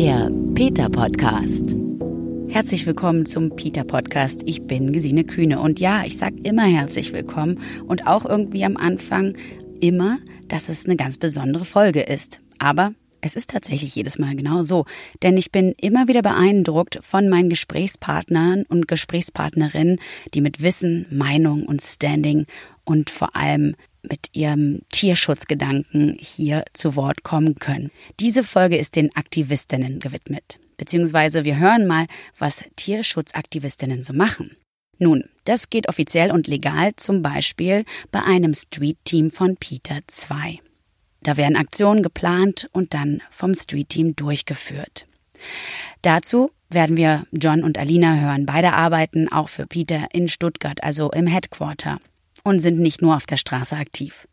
Der Peter Podcast. Herzlich willkommen zum Peter Podcast. Ich bin Gesine Kühne und ja, ich sag immer herzlich willkommen und auch irgendwie am Anfang immer, dass es eine ganz besondere Folge ist. Aber es ist tatsächlich jedes Mal genau so, denn ich bin immer wieder beeindruckt von meinen Gesprächspartnern und Gesprächspartnerinnen, die mit Wissen, Meinung und Standing und vor allem mit ihrem Tierschutzgedanken hier zu Wort kommen können. Diese Folge ist den Aktivistinnen gewidmet. Beziehungsweise wir hören mal, was Tierschutzaktivistinnen so machen. Nun, das geht offiziell und legal zum Beispiel bei einem Street-Team von Peter 2. Da werden Aktionen geplant und dann vom Street-Team durchgeführt. Dazu werden wir John und Alina hören. Beide arbeiten auch für Peter in Stuttgart, also im Headquarter und sind nicht nur auf der Straße aktiv.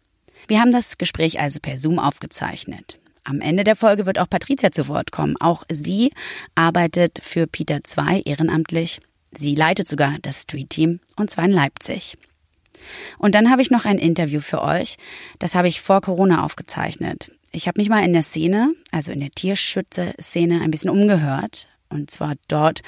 Wir haben das Gespräch also per Zoom aufgezeichnet. Am Ende der Folge wird auch Patricia zu Wort kommen. Auch sie arbeitet für Peter 2 ehrenamtlich. Sie leitet sogar das Street Team und zwar in Leipzig. Und dann habe ich noch ein Interview für euch. Das habe ich vor Corona aufgezeichnet. Ich habe mich mal in der Szene, also in der Tierschütze-Szene, ein bisschen umgehört und zwar dort,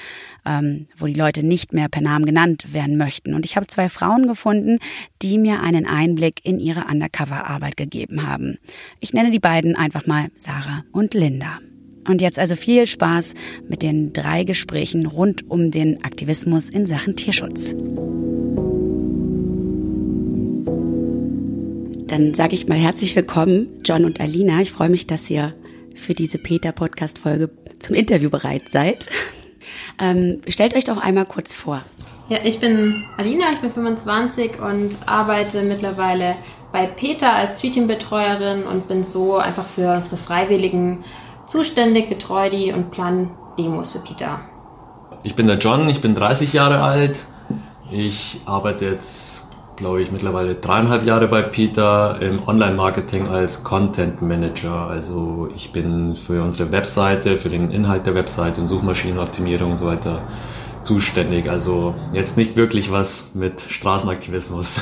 ähm, wo die Leute nicht mehr per Namen genannt werden möchten. Und ich habe zwei Frauen gefunden, die mir einen Einblick in ihre Undercover-Arbeit gegeben haben. Ich nenne die beiden einfach mal Sarah und Linda. Und jetzt also viel Spaß mit den drei Gesprächen rund um den Aktivismus in Sachen Tierschutz. Dann sage ich mal herzlich willkommen, John und Alina. Ich freue mich, dass ihr für diese Peter-Podcast-Folge zum Interview bereit seid. Ähm, stellt euch doch einmal kurz vor. Ja, ich bin Alina, ich bin 25 und arbeite mittlerweile bei Peter als Streetteam-Betreuerin und bin so einfach für unsere Freiwilligen zuständig, betreue die und plan Demos für Peter. Ich bin der John, ich bin 30 Jahre alt. Ich arbeite jetzt glaube ich, mittlerweile dreieinhalb Jahre bei Peter im Online-Marketing als Content Manager. Also ich bin für unsere Webseite, für den Inhalt der Webseite und Suchmaschinenoptimierung und so weiter zuständig. Also jetzt nicht wirklich was mit Straßenaktivismus.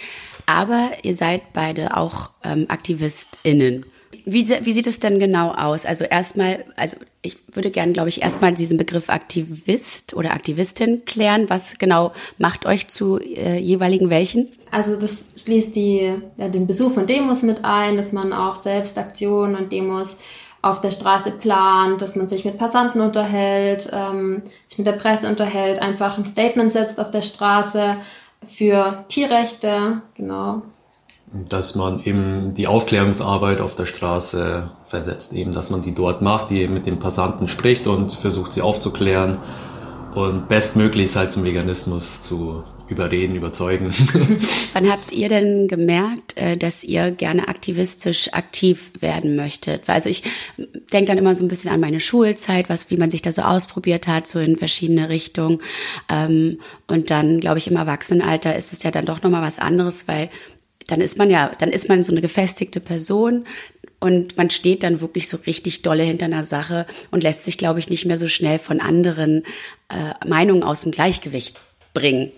Aber ihr seid beide auch ähm, AktivistInnen. Wie, wie sieht es denn genau aus? Also erstmal, also ich würde gerne, glaube ich, erstmal diesen Begriff Aktivist oder Aktivistin klären. Was genau macht euch zu äh, jeweiligen welchen? Also das schließt die, ja, den Besuch von Demos mit ein, dass man auch selbst Aktionen und Demos auf der Straße plant, dass man sich mit Passanten unterhält, ähm, sich mit der Presse unterhält, einfach ein Statement setzt auf der Straße für Tierrechte, genau dass man eben die Aufklärungsarbeit auf der Straße versetzt, eben, dass man die dort macht, die mit den Passanten spricht und versucht, sie aufzuklären und bestmöglichst halt zum Veganismus zu überreden, überzeugen. Wann habt ihr denn gemerkt, äh, dass ihr gerne aktivistisch aktiv werden möchtet? Also ich denke dann immer so ein bisschen an meine Schulzeit, was, wie man sich da so ausprobiert hat, so in verschiedene Richtungen. Ähm, und dann, glaube ich, im Erwachsenenalter ist es ja dann doch nochmal was anderes, weil dann ist man ja, dann ist man so eine gefestigte Person und man steht dann wirklich so richtig dolle hinter einer Sache und lässt sich, glaube ich, nicht mehr so schnell von anderen äh, Meinungen aus dem Gleichgewicht bringen.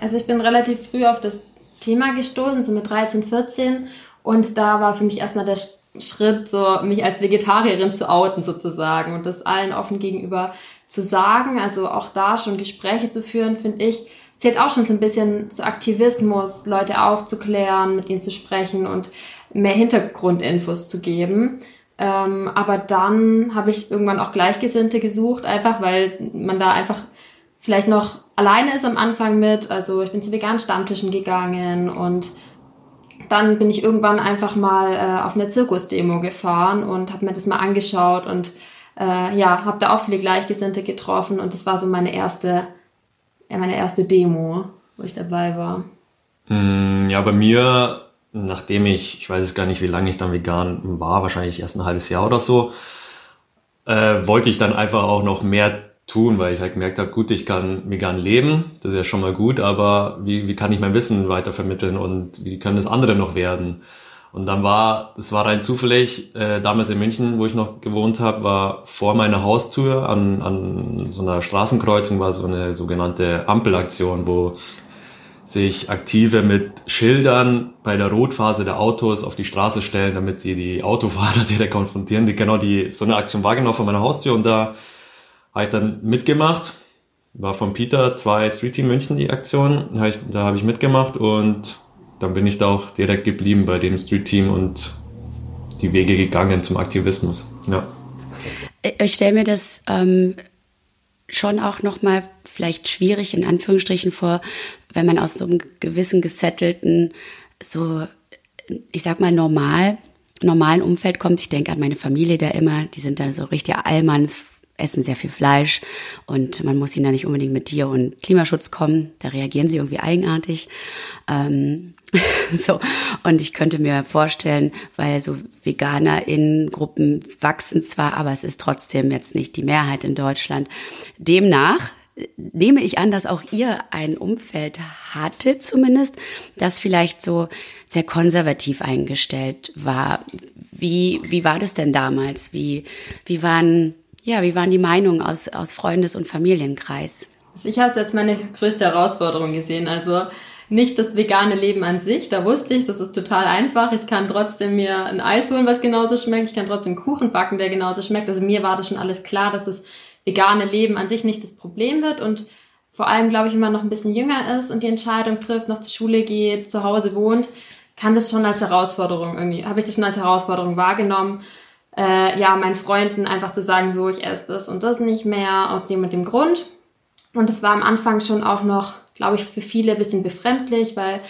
Also ich bin relativ früh auf das Thema gestoßen, so mit 13, 14 und da war für mich erstmal der Schritt, so mich als Vegetarierin zu outen sozusagen und das allen offen gegenüber zu sagen, also auch da schon Gespräche zu führen, finde ich, zählt auch schon so ein bisschen zu Aktivismus, Leute aufzuklären, mit ihnen zu sprechen und mehr Hintergrundinfos zu geben. Ähm, aber dann habe ich irgendwann auch Gleichgesinnte gesucht, einfach weil man da einfach vielleicht noch alleine ist am Anfang mit. Also ich bin zu veganen Stammtischen gegangen und dann bin ich irgendwann einfach mal äh, auf eine Zirkusdemo gefahren und habe mir das mal angeschaut und äh, ja, habe da auch viele Gleichgesinnte getroffen und das war so meine erste meine erste Demo, wo ich dabei war. Mm, ja, bei mir, nachdem ich, ich weiß es gar nicht, wie lange ich dann vegan war, wahrscheinlich erst ein halbes Jahr oder so, äh, wollte ich dann einfach auch noch mehr tun, weil ich halt gemerkt habe, gut, ich kann vegan leben, das ist ja schon mal gut, aber wie, wie kann ich mein Wissen weitervermitteln und wie können das andere noch werden? Und dann war, das war rein zufällig, äh, damals in München, wo ich noch gewohnt habe, war vor meiner Haustür an, an so einer Straßenkreuzung war so eine sogenannte Ampelaktion, wo sich aktive mit Schildern bei der Rotphase der Autos auf die Straße stellen, damit sie die Autofahrer direkt konfrontieren. Die, genau die, so eine Aktion wahrgenommen von meiner Haustür und da habe ich dann mitgemacht. War von Peter zwei Street Team München die Aktion. Da habe ich mitgemacht und dann bin ich da auch direkt geblieben bei dem Street Team und die Wege gegangen zum Aktivismus. Ja. Ich stelle mir das ähm, schon auch nochmal vielleicht schwierig in Anführungsstrichen vor, wenn man aus so einem gewissen gesettelten, so, ich sag mal, normal, normalen Umfeld kommt. Ich denke an meine Familie da immer, die sind da so richtig Allmanns, essen sehr viel Fleisch und man muss ihnen da nicht unbedingt mit Tier- und Klimaschutz kommen. Da reagieren sie irgendwie eigenartig. Ähm, so. Und ich könnte mir vorstellen, weil so VeganerInnen-Gruppen wachsen zwar, aber es ist trotzdem jetzt nicht die Mehrheit in Deutschland. Demnach nehme ich an, dass auch ihr ein Umfeld hatte zumindest, das vielleicht so sehr konservativ eingestellt war. Wie, wie war das denn damals? Wie, wie waren, ja, wie waren die Meinungen aus, aus Freundes- und Familienkreis? Also ich habe es als meine größte Herausforderung gesehen. Also nicht das vegane Leben an sich. Da wusste ich, das ist total einfach. Ich kann trotzdem mir ein Eis holen, was genauso schmeckt. Ich kann trotzdem Kuchen backen, der genauso schmeckt. Also mir war das schon alles klar, dass das vegane Leben an sich nicht das Problem wird und vor allem, glaube ich, wenn man noch ein bisschen jünger ist und die Entscheidung trifft, noch zur Schule geht, zu Hause wohnt, kann das schon als Herausforderung irgendwie, habe ich das schon als Herausforderung wahrgenommen, äh, ja, meinen Freunden einfach zu sagen, so, ich esse das und das nicht mehr aus dem und dem Grund. Und das war am Anfang schon auch noch, glaube ich, für viele ein bisschen befremdlich, weil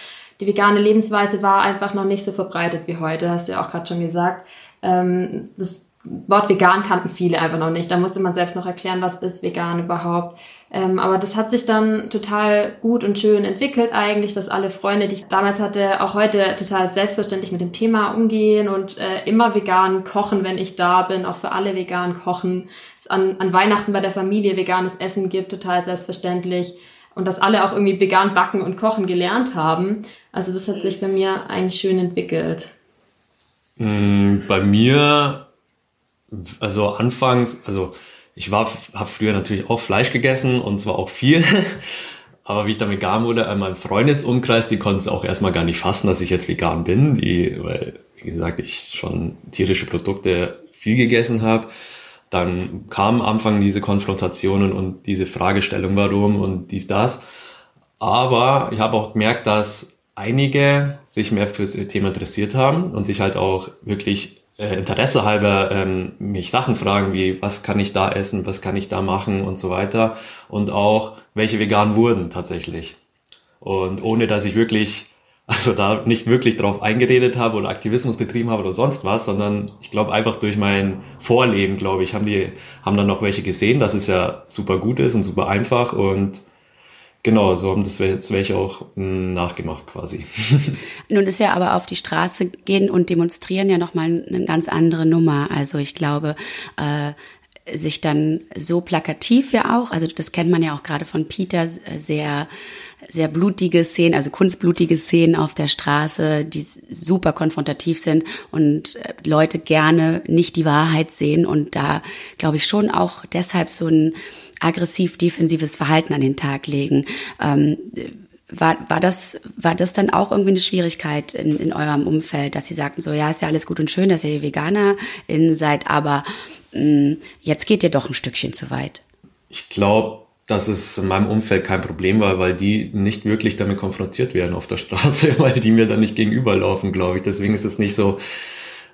die vegane Lebensweise war einfach noch nicht so verbreitet wie heute, hast du ja auch gerade schon gesagt. Ähm, das Wort vegan kannten viele einfach noch nicht. Da musste man selbst noch erklären, was ist vegan überhaupt. Ähm, aber das hat sich dann total gut und schön entwickelt eigentlich, dass alle Freunde, die ich damals hatte, auch heute total selbstverständlich mit dem Thema umgehen und äh, immer vegan kochen, wenn ich da bin, auch für alle vegan kochen. Es an, an Weihnachten bei der Familie veganes Essen gibt, total selbstverständlich. Und dass alle auch irgendwie vegan backen und kochen gelernt haben. Also das hat sich bei mir eigentlich schön entwickelt. Mm, bei mir also anfangs, also ich war, habe früher natürlich auch Fleisch gegessen und zwar auch viel. Aber wie ich dann vegan wurde, an meinem Freundesumkreis, die konnten es auch erstmal gar nicht fassen, dass ich jetzt vegan bin, die, weil, wie gesagt, ich schon tierische Produkte viel gegessen habe. Dann kamen am Anfang diese Konfrontationen und diese Fragestellung, warum und dies, das. Aber ich habe auch gemerkt, dass einige sich mehr für das Thema interessiert haben und sich halt auch wirklich äh, Interesse halber ähm, mich Sachen fragen wie, was kann ich da essen, was kann ich da machen und so weiter. Und auch, welche vegan wurden tatsächlich. Und ohne dass ich wirklich, also da nicht wirklich drauf eingeredet habe oder Aktivismus betrieben habe oder sonst was, sondern ich glaube einfach durch mein Vorleben, glaube ich, haben die, haben dann noch welche gesehen, dass es ja super gut ist und super einfach und Genau, so haben das jetzt welche auch hm, nachgemacht quasi. Nun ist ja aber auf die Straße gehen und demonstrieren ja nochmal eine ganz andere Nummer. Also ich glaube, äh, sich dann so plakativ ja auch, also das kennt man ja auch gerade von Peter, sehr, sehr blutige Szenen, also kunstblutige Szenen auf der Straße, die super konfrontativ sind und äh, Leute gerne nicht die Wahrheit sehen und da glaube ich schon auch deshalb so ein aggressiv-defensives Verhalten an den Tag legen. Ähm, war, war, das, war das dann auch irgendwie eine Schwierigkeit in, in eurem Umfeld, dass sie sagten, so ja, ist ja alles gut und schön, dass ihr Veganerin seid, aber jetzt geht ihr doch ein Stückchen zu weit? Ich glaube, dass es in meinem Umfeld kein Problem war, weil die nicht wirklich damit konfrontiert werden auf der Straße, weil die mir dann nicht gegenüberlaufen, glaube ich. Deswegen ist es nicht so,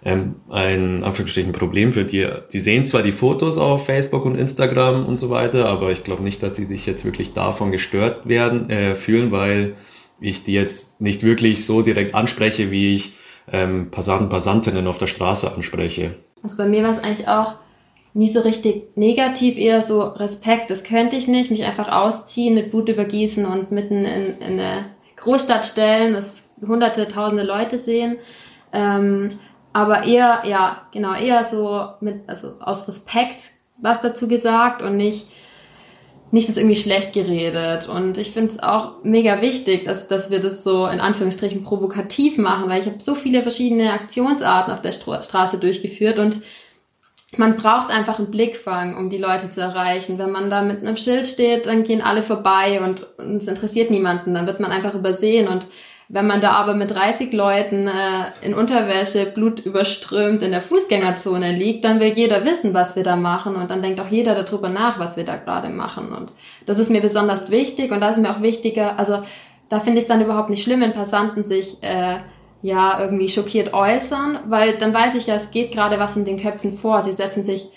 ähm, ein Anführungsstrichen Problem für die. Die sehen zwar die Fotos auf Facebook und Instagram und so weiter, aber ich glaube nicht, dass die sich jetzt wirklich davon gestört werden äh, fühlen, weil ich die jetzt nicht wirklich so direkt anspreche, wie ich ähm, Passanten, Passantinnen auf der Straße anspreche. Also bei mir war es eigentlich auch nie so richtig negativ, eher so Respekt, das könnte ich nicht, mich einfach ausziehen, mit Blut übergießen und mitten in, in eine Großstadt stellen, dass hunderte, tausende Leute sehen. Ähm, aber eher, ja, genau, eher so mit, also aus Respekt was dazu gesagt und nicht, nicht das irgendwie schlecht geredet. Und ich finde es auch mega wichtig, dass, dass wir das so in Anführungsstrichen provokativ machen, weil ich habe so viele verschiedene Aktionsarten auf der Stra Straße durchgeführt und man braucht einfach einen Blickfang, um die Leute zu erreichen. Wenn man da mit einem Schild steht, dann gehen alle vorbei und, es interessiert niemanden. Dann wird man einfach übersehen. Und wenn man da aber mit 30 Leuten äh, in Unterwäsche, blutüberströmt in der Fußgängerzone liegt, dann will jeder wissen, was wir da machen. Und dann denkt auch jeder darüber nach, was wir da gerade machen. Und das ist mir besonders wichtig. Und da ist mir auch wichtiger, also da finde ich es dann überhaupt nicht schlimm, wenn Passanten sich äh, ja irgendwie schockiert äußern, weil dann weiß ich ja, es geht gerade was in den Köpfen vor. Sie setzen sich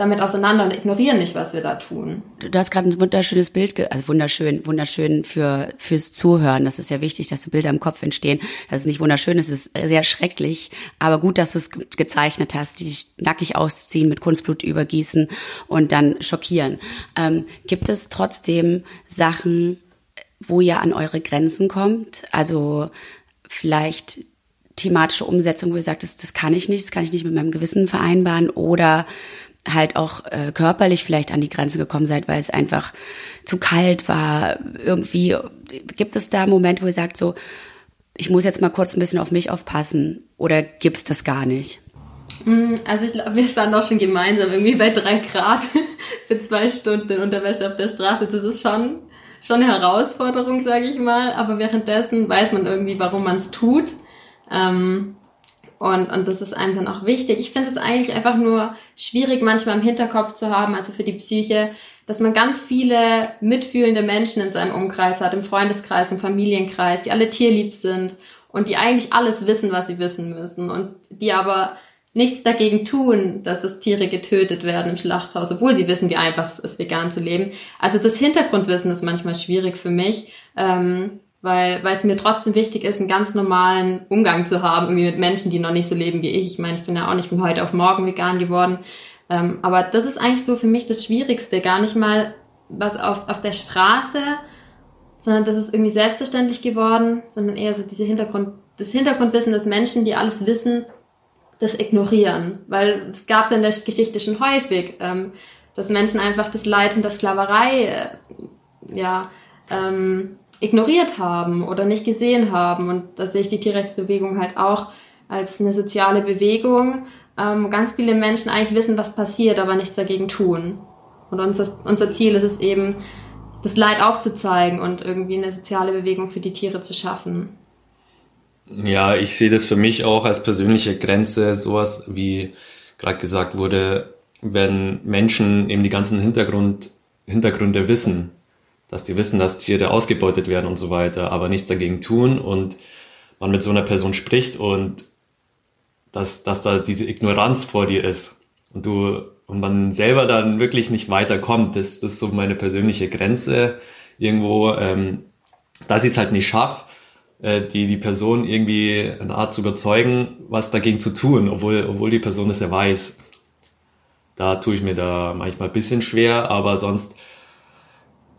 damit auseinander und ignorieren nicht, was wir da tun. Du hast gerade ein wunderschönes Bild, also wunderschön, wunderschön für fürs Zuhören. Das ist ja wichtig, dass so Bilder im Kopf entstehen. Das ist nicht wunderschön, es ist sehr schrecklich, aber gut, dass du es gezeichnet hast, die sich nackig ausziehen, mit Kunstblut übergießen und dann schockieren. Ähm, gibt es trotzdem Sachen, wo ihr an eure Grenzen kommt? Also vielleicht thematische Umsetzung, wo ihr sagt, das, das kann ich nicht, das kann ich nicht mit meinem Gewissen vereinbaren oder halt auch äh, körperlich vielleicht an die Grenze gekommen seid, weil es einfach zu kalt war. Irgendwie gibt es da Momente, wo ihr sagt so, ich muss jetzt mal kurz ein bisschen auf mich aufpassen oder gibt es das gar nicht? Mm, also ich glaube, wir standen auch schon gemeinsam irgendwie bei drei Grad für zwei Stunden in Unterwäsche auf der Straße. Das ist schon, schon eine Herausforderung, sage ich mal. Aber währenddessen weiß man irgendwie, warum man es tut. Ähm, und, und das ist einem dann auch wichtig. Ich finde es eigentlich einfach nur schwierig, manchmal im Hinterkopf zu haben, also für die Psyche, dass man ganz viele mitfühlende Menschen in seinem Umkreis hat, im Freundeskreis, im Familienkreis, die alle tierlieb sind und die eigentlich alles wissen, was sie wissen müssen und die aber nichts dagegen tun, dass es Tiere getötet werden im Schlachthaus, obwohl sie wissen, wie einfach es ist, vegan zu leben. Also das Hintergrundwissen ist manchmal schwierig für mich. Ähm, weil, weil es mir trotzdem wichtig ist, einen ganz normalen Umgang zu haben, irgendwie mit Menschen, die noch nicht so leben wie ich. Ich meine, ich bin ja auch nicht von heute auf morgen vegan geworden. Ähm, aber das ist eigentlich so für mich das Schwierigste, gar nicht mal was auf, auf der Straße, sondern das ist irgendwie selbstverständlich geworden, sondern eher so diese Hintergrund, das Hintergrundwissen des Menschen, die alles wissen, das ignorieren. Weil es gab es ja in der Geschichte schon häufig, ähm, dass Menschen einfach das Leid in der Sklaverei, äh, ja, ähm, ignoriert haben oder nicht gesehen haben. Und da sehe ich die Tierrechtsbewegung halt auch als eine soziale Bewegung. Ähm, ganz viele Menschen eigentlich wissen, was passiert, aber nichts dagegen tun. Und unser, unser Ziel ist es eben, das Leid aufzuzeigen und irgendwie eine soziale Bewegung für die Tiere zu schaffen. Ja, ich sehe das für mich auch als persönliche Grenze, sowas wie gerade gesagt wurde, wenn Menschen eben die ganzen Hintergrund, Hintergründe wissen, dass die wissen, dass Tiere ausgebeutet werden und so weiter, aber nichts dagegen tun und man mit so einer Person spricht und dass, dass da diese Ignoranz vor dir ist und du und man selber dann wirklich nicht weiterkommt, das, das ist so meine persönliche Grenze irgendwo, ähm, dass ich es halt nicht schaffe, äh, die, die Person irgendwie eine Art zu überzeugen, was dagegen zu tun, obwohl, obwohl die Person es ja weiß. Da tue ich mir da manchmal ein bisschen schwer, aber sonst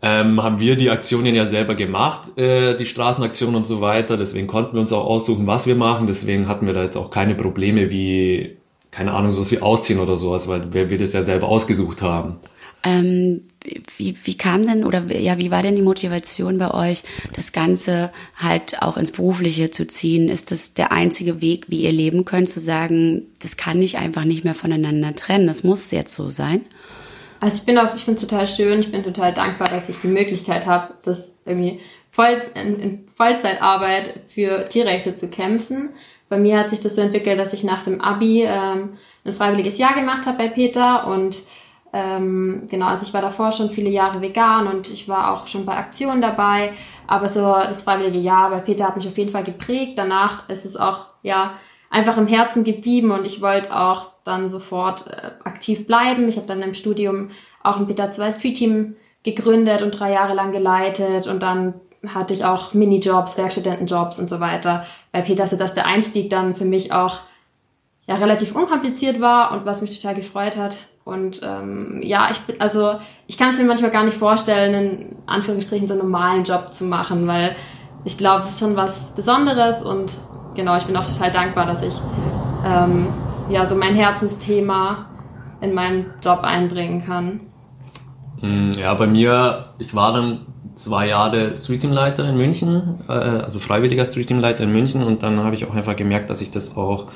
ähm, haben wir die Aktionen ja selber gemacht, äh, die Straßenaktionen und so weiter. Deswegen konnten wir uns auch aussuchen, was wir machen. Deswegen hatten wir da jetzt auch keine Probleme wie, keine Ahnung, sowas wie Ausziehen oder sowas, weil wir, wir das ja selber ausgesucht haben. Ähm, wie, wie kam denn oder ja, wie war denn die Motivation bei euch, das Ganze halt auch ins Berufliche zu ziehen? Ist das der einzige Weg, wie ihr leben könnt, zu sagen, das kann ich einfach nicht mehr voneinander trennen, das muss jetzt so sein? Also ich bin auch, ich finde es total schön, ich bin total dankbar, dass ich die Möglichkeit habe, das irgendwie voll, in, in Vollzeitarbeit für Tierrechte zu kämpfen. Bei mir hat sich das so entwickelt, dass ich nach dem Abi ähm, ein freiwilliges Jahr gemacht habe bei Peter und ähm, genau, also ich war davor schon viele Jahre vegan und ich war auch schon bei Aktionen dabei, aber so das freiwillige Jahr bei Peter hat mich auf jeden Fall geprägt. Danach ist es auch ja einfach im Herzen geblieben und ich wollte auch dann sofort äh, aktiv bleiben. Ich habe dann im Studium auch ein Beta 2 Street Team gegründet und drei Jahre lang geleitet und dann hatte ich auch Minijobs, Werkstudentenjobs und so weiter. Bei Peter, dass der Einstieg dann für mich auch ja, relativ unkompliziert war und was mich total gefreut hat. Und ähm, ja, ich bin, also ich kann es mir manchmal gar nicht vorstellen, in Anführungsstrichen so einen normalen Job zu machen, weil ich glaube, es ist schon was Besonderes und genau, ich bin auch total dankbar, dass ich ähm, ja so mein Herzensthema in meinen Job einbringen kann. Hm, ja, bei mir, ich war dann zwei Jahre Streetteamleiter in München, äh, also freiwilliger Streetteamleiter in München und dann habe ich auch einfach gemerkt, dass ich das auch,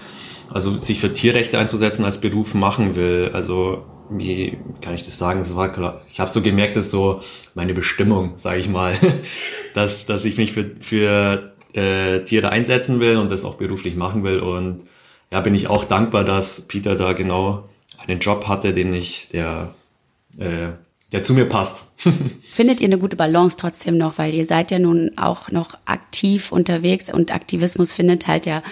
also sich für Tierrechte einzusetzen als Beruf machen will. Also wie kann ich das sagen? Das war klar. Ich habe so gemerkt, dass so meine Bestimmung, sage ich mal, dass dass ich mich für für äh, Tiere einsetzen will und das auch beruflich machen will und ja, bin ich auch dankbar, dass Peter da genau einen Job hatte, den ich der äh, der zu mir passt. Findet ihr eine gute Balance trotzdem noch, weil ihr seid ja nun auch noch aktiv unterwegs und Aktivismus findet halt ja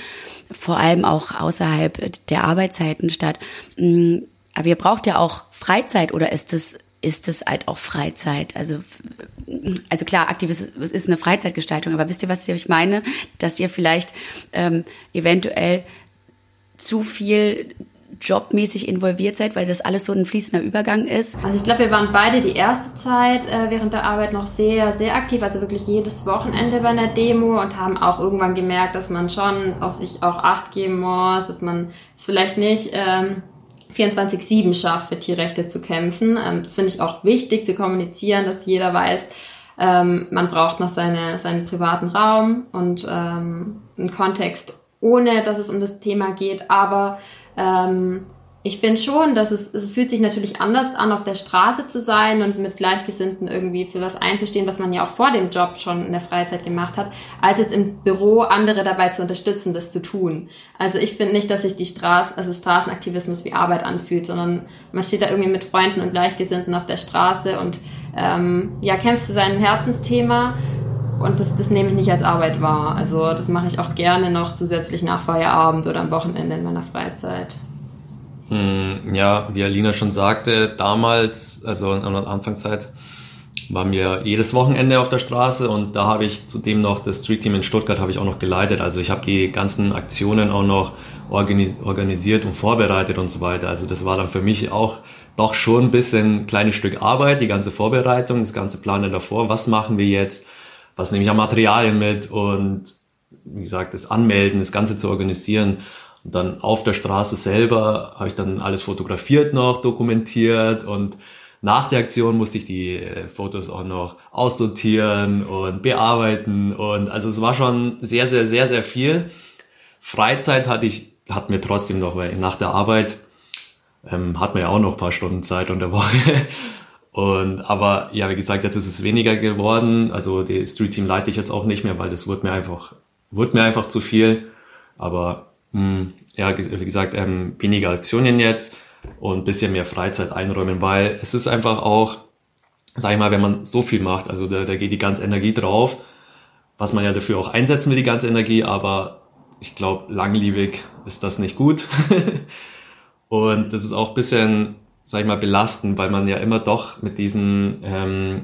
vor allem auch außerhalb der Arbeitszeiten statt. Mm, aber ihr braucht ja auch Freizeit oder ist es ist es halt auch Freizeit? Also also klar, Aktivismus ist eine Freizeitgestaltung, aber wisst ihr, was ich meine? Dass ihr vielleicht ähm, eventuell zu viel jobmäßig involviert seid, weil das alles so ein fließender Übergang ist? Also ich glaube, wir waren beide die erste Zeit äh, während der Arbeit noch sehr, sehr aktiv, also wirklich jedes Wochenende bei einer Demo und haben auch irgendwann gemerkt, dass man schon auf sich auch Acht geben muss, dass man es vielleicht nicht ähm, 24-7 schafft, für Tierrechte zu kämpfen. Ähm, das finde ich auch wichtig zu kommunizieren, dass jeder weiß, ähm, man braucht noch seine, seinen privaten Raum und ähm, einen Kontext, ohne dass es um das Thema geht, aber ähm, ich finde schon, dass es, es fühlt sich natürlich anders an, auf der Straße zu sein und mit Gleichgesinnten irgendwie für was einzustehen, was man ja auch vor dem Job schon in der Freizeit gemacht hat, als jetzt im Büro andere dabei zu unterstützen, das zu tun. Also ich finde nicht, dass sich die Straße, also Straßenaktivismus wie Arbeit anfühlt, sondern man steht da irgendwie mit Freunden und Gleichgesinnten auf der Straße und ähm, ja, kämpft für sein Herzensthema. Und das, das nehme ich nicht als Arbeit wahr. Also das mache ich auch gerne noch zusätzlich nach Feierabend oder am Wochenende in meiner Freizeit. Hm, ja, wie Alina schon sagte, damals, also in der Anfangszeit, waren wir jedes Wochenende auf der Straße und da habe ich zudem noch das Street Team in Stuttgart habe ich auch noch geleitet. Also ich habe die ganzen Aktionen auch noch organis organisiert und vorbereitet und so weiter. Also das war dann für mich auch doch schon ein bisschen ein kleines Stück Arbeit, die ganze Vorbereitung, das ganze Planen davor. Was machen wir jetzt? Was nehme ich an Materialien mit? Und wie gesagt, das Anmelden, das Ganze zu organisieren. Und dann auf der Straße selber habe ich dann alles fotografiert noch, dokumentiert und nach der Aktion musste ich die äh, Fotos auch noch aussortieren und bearbeiten und also es war schon sehr, sehr, sehr, sehr viel. Freizeit hatte ich, hatten wir trotzdem noch, weil nach der Arbeit ähm, hat man ja auch noch ein paar Stunden Zeit unter Woche. Und aber ja, wie gesagt, jetzt ist es weniger geworden. Also die Street Team leite ich jetzt auch nicht mehr, weil das wurde mir einfach, wurde mir einfach zu viel. Aber hm, ja, wie gesagt, ähm, weniger Aktionen jetzt und bisschen mehr Freizeit einräumen, weil es ist einfach auch, sag ich mal, wenn man so viel macht, also da, da geht die ganze Energie drauf, was man ja dafür auch einsetzen will, die ganze Energie, aber ich glaube, langlebig ist das nicht gut. und das ist auch bisschen, sag ich mal, belastend, weil man ja immer doch mit diesen ähm,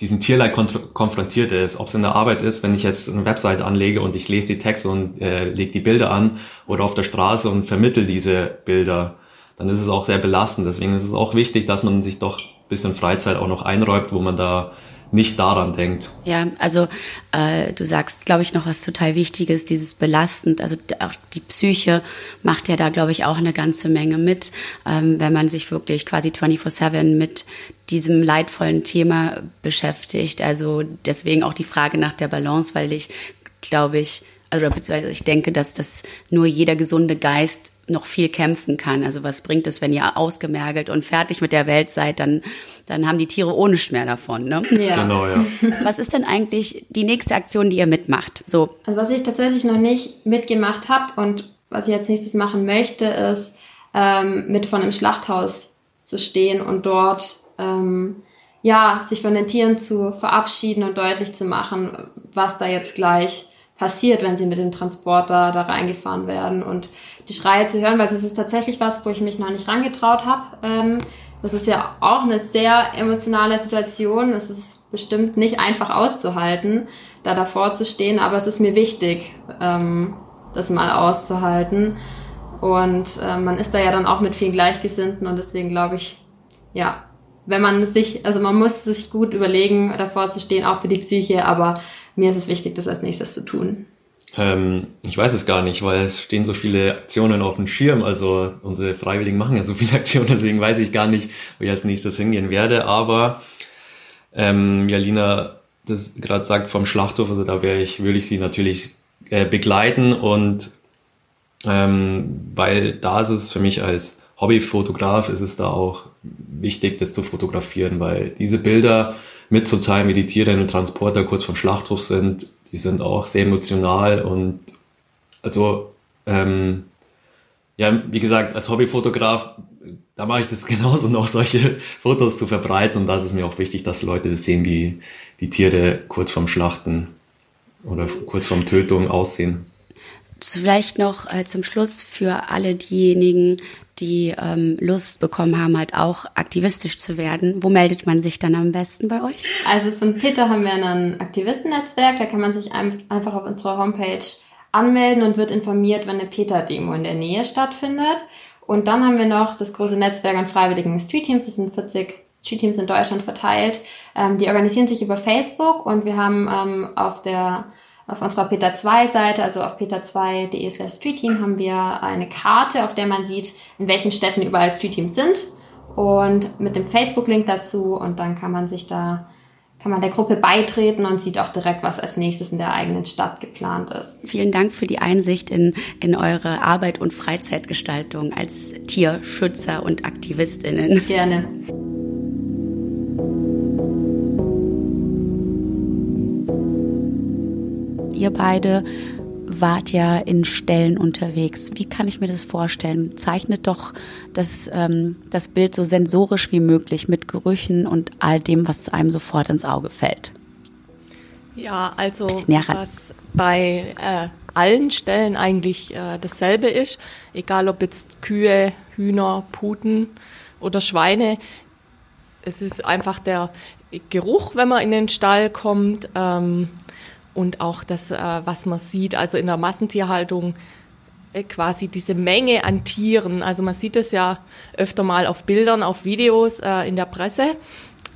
diesen Tierleid konfrontiert ist, ob es in der Arbeit ist, wenn ich jetzt eine Webseite anlege und ich lese die Texte und äh, lege die Bilder an oder auf der Straße und vermittel diese Bilder, dann ist es auch sehr belastend. Deswegen ist es auch wichtig, dass man sich doch bisschen Freizeit auch noch einräumt, wo man da nicht daran denkt. Ja, also äh, du sagst, glaube ich, noch was total Wichtiges, dieses belastend. Also auch die Psyche macht ja da, glaube ich, auch eine ganze Menge mit, ähm, wenn man sich wirklich quasi 24/7 mit diesem leidvollen Thema beschäftigt. Also deswegen auch die Frage nach der Balance, weil ich, glaube ich, also beziehungsweise ich denke, dass das nur jeder gesunde Geist noch viel kämpfen kann. Also was bringt es, wenn ihr ausgemergelt und fertig mit der Welt seid, dann, dann haben die Tiere ohne mehr davon. Ne? Ja. Genau, ja. Was ist denn eigentlich die nächste Aktion, die ihr mitmacht? So. Also was ich tatsächlich noch nicht mitgemacht habe und was ich als nächstes machen möchte, ist ähm, mit von einem Schlachthaus zu stehen und dort ähm, ja sich von den Tieren zu verabschieden und deutlich zu machen, was da jetzt gleich passiert, wenn sie mit dem Transporter da reingefahren werden und die Schreie zu hören, weil es ist tatsächlich was, wo ich mich noch nicht rangetraut habe. Ähm, das ist ja auch eine sehr emotionale Situation. Es ist bestimmt nicht einfach auszuhalten, da davor zu stehen, aber es ist mir wichtig, ähm, das mal auszuhalten. Und äh, man ist da ja dann auch mit vielen Gleichgesinnten und deswegen glaube ich, ja, wenn man sich, also man muss sich gut überlegen, davor zu stehen, auch für die Psyche, aber mir ist es wichtig, das als nächstes zu tun. Ähm, ich weiß es gar nicht, weil es stehen so viele Aktionen auf dem Schirm. Also unsere Freiwilligen machen ja so viele Aktionen, deswegen weiß ich gar nicht, wo ich als nächstes hingehen werde. Aber ähm, Jalina, das gerade sagt vom Schlachthof, also da wäre ich, würde ich sie natürlich äh, begleiten und ähm, weil da ist es für mich als Hobbyfotograf ist es da auch wichtig, das zu fotografieren, weil diese Bilder mitzuteilen, wie die Tiere im Transporter kurz vom Schlachthof sind, die sind auch sehr emotional und also ähm, ja, wie gesagt, als Hobbyfotograf, da mache ich das genauso noch, solche Fotos zu verbreiten und da ist es mir auch wichtig, dass Leute das sehen, wie die Tiere kurz vorm Schlachten oder kurz vorm Tötung aussehen. Vielleicht noch äh, zum Schluss für alle diejenigen, die ähm, Lust bekommen haben, halt auch aktivistisch zu werden. Wo meldet man sich dann am besten bei euch? Also von Peter haben wir ein Aktivistennetzwerk, da kann man sich einfach auf unserer Homepage anmelden und wird informiert, wenn eine Peter-Demo in der Nähe stattfindet. Und dann haben wir noch das große Netzwerk an freiwilligen Street-Teams, das sind 40 Street-Teams in Deutschland verteilt. Ähm, die organisieren sich über Facebook und wir haben ähm, auf der auf unserer Peter 2 Seite, also auf peter2.de slash streetteam, haben wir eine Karte, auf der man sieht, in welchen Städten überall Streetteams sind und mit dem Facebook-Link dazu und dann kann man sich da, kann man der Gruppe beitreten und sieht auch direkt, was als nächstes in der eigenen Stadt geplant ist. Vielen Dank für die Einsicht in, in eure Arbeit und Freizeitgestaltung als Tierschützer und AktivistInnen. Gerne. Ihr beide wart ja in Stellen unterwegs. Wie kann ich mir das vorstellen? Zeichnet doch das, ähm, das Bild so sensorisch wie möglich mit Gerüchen und all dem, was einem sofort ins Auge fällt. Ja, also was bei äh, allen Stellen eigentlich äh, dasselbe ist, egal ob jetzt Kühe, Hühner, Puten oder Schweine. Es ist einfach der Geruch, wenn man in den Stall kommt. Ähm, und auch das, äh, was man sieht, also in der Massentierhaltung äh, quasi diese Menge an Tieren. Also man sieht es ja öfter mal auf Bildern, auf Videos äh, in der Presse,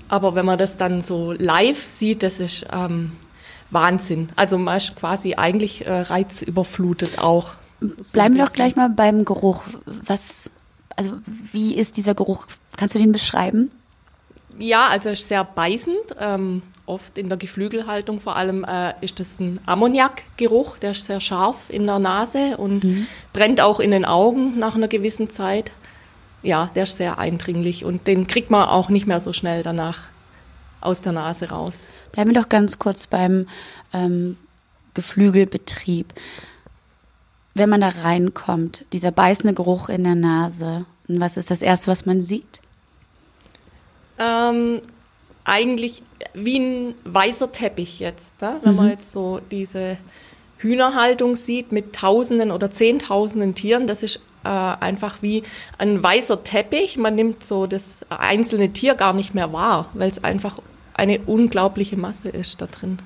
aber wenn man das dann so live sieht, das ist ähm, Wahnsinn. Also man ist quasi eigentlich äh, reizüberflutet auch. So Bleiben wir doch gleich mal beim Geruch. Was, also wie ist dieser Geruch? Kannst du den beschreiben? Ja, also ist sehr beißend. Ähm, oft in der Geflügelhaltung vor allem äh, ist das ein Ammoniakgeruch, der ist sehr scharf in der Nase und mhm. brennt auch in den Augen nach einer gewissen Zeit. Ja, der ist sehr eindringlich und den kriegt man auch nicht mehr so schnell danach aus der Nase raus. Bleiben wir doch ganz kurz beim ähm, Geflügelbetrieb. Wenn man da reinkommt, dieser beißende Geruch in der Nase, was ist das Erste, was man sieht? Ähm, eigentlich wie ein weißer Teppich jetzt, ne? wenn mhm. man jetzt so diese Hühnerhaltung sieht mit Tausenden oder Zehntausenden Tieren, das ist äh, einfach wie ein weißer Teppich. Man nimmt so das einzelne Tier gar nicht mehr wahr, weil es einfach eine unglaubliche Masse ist da drin.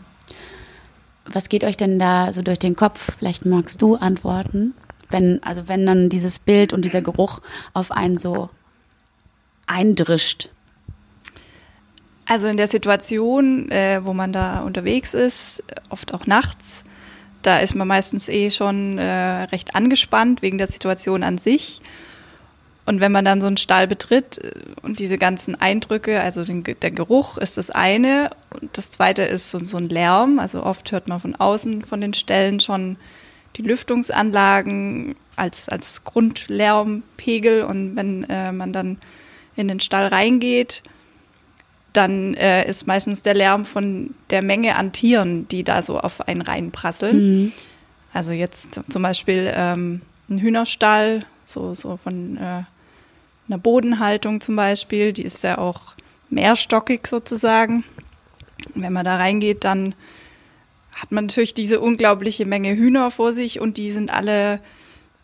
Was geht euch denn da so durch den Kopf? Vielleicht magst du antworten. Wenn, also wenn dann dieses Bild und dieser Geruch auf einen so eindrischt. Also in der Situation, äh, wo man da unterwegs ist, oft auch nachts, da ist man meistens eh schon äh, recht angespannt wegen der Situation an sich. Und wenn man dann so einen Stall betritt äh, und diese ganzen Eindrücke, also den, der Geruch ist das eine und das zweite ist so, so ein Lärm. Also oft hört man von außen von den Ställen schon die Lüftungsanlagen als, als Grundlärmpegel und wenn äh, man dann in den Stall reingeht, dann äh, ist meistens der Lärm von der Menge an Tieren, die da so auf einen reinprasseln. Mhm. Also jetzt zum Beispiel ähm, ein Hühnerstall, so, so von äh, einer Bodenhaltung zum Beispiel, die ist ja auch mehrstockig sozusagen. Und wenn man da reingeht, dann hat man natürlich diese unglaubliche Menge Hühner vor sich und die sind alle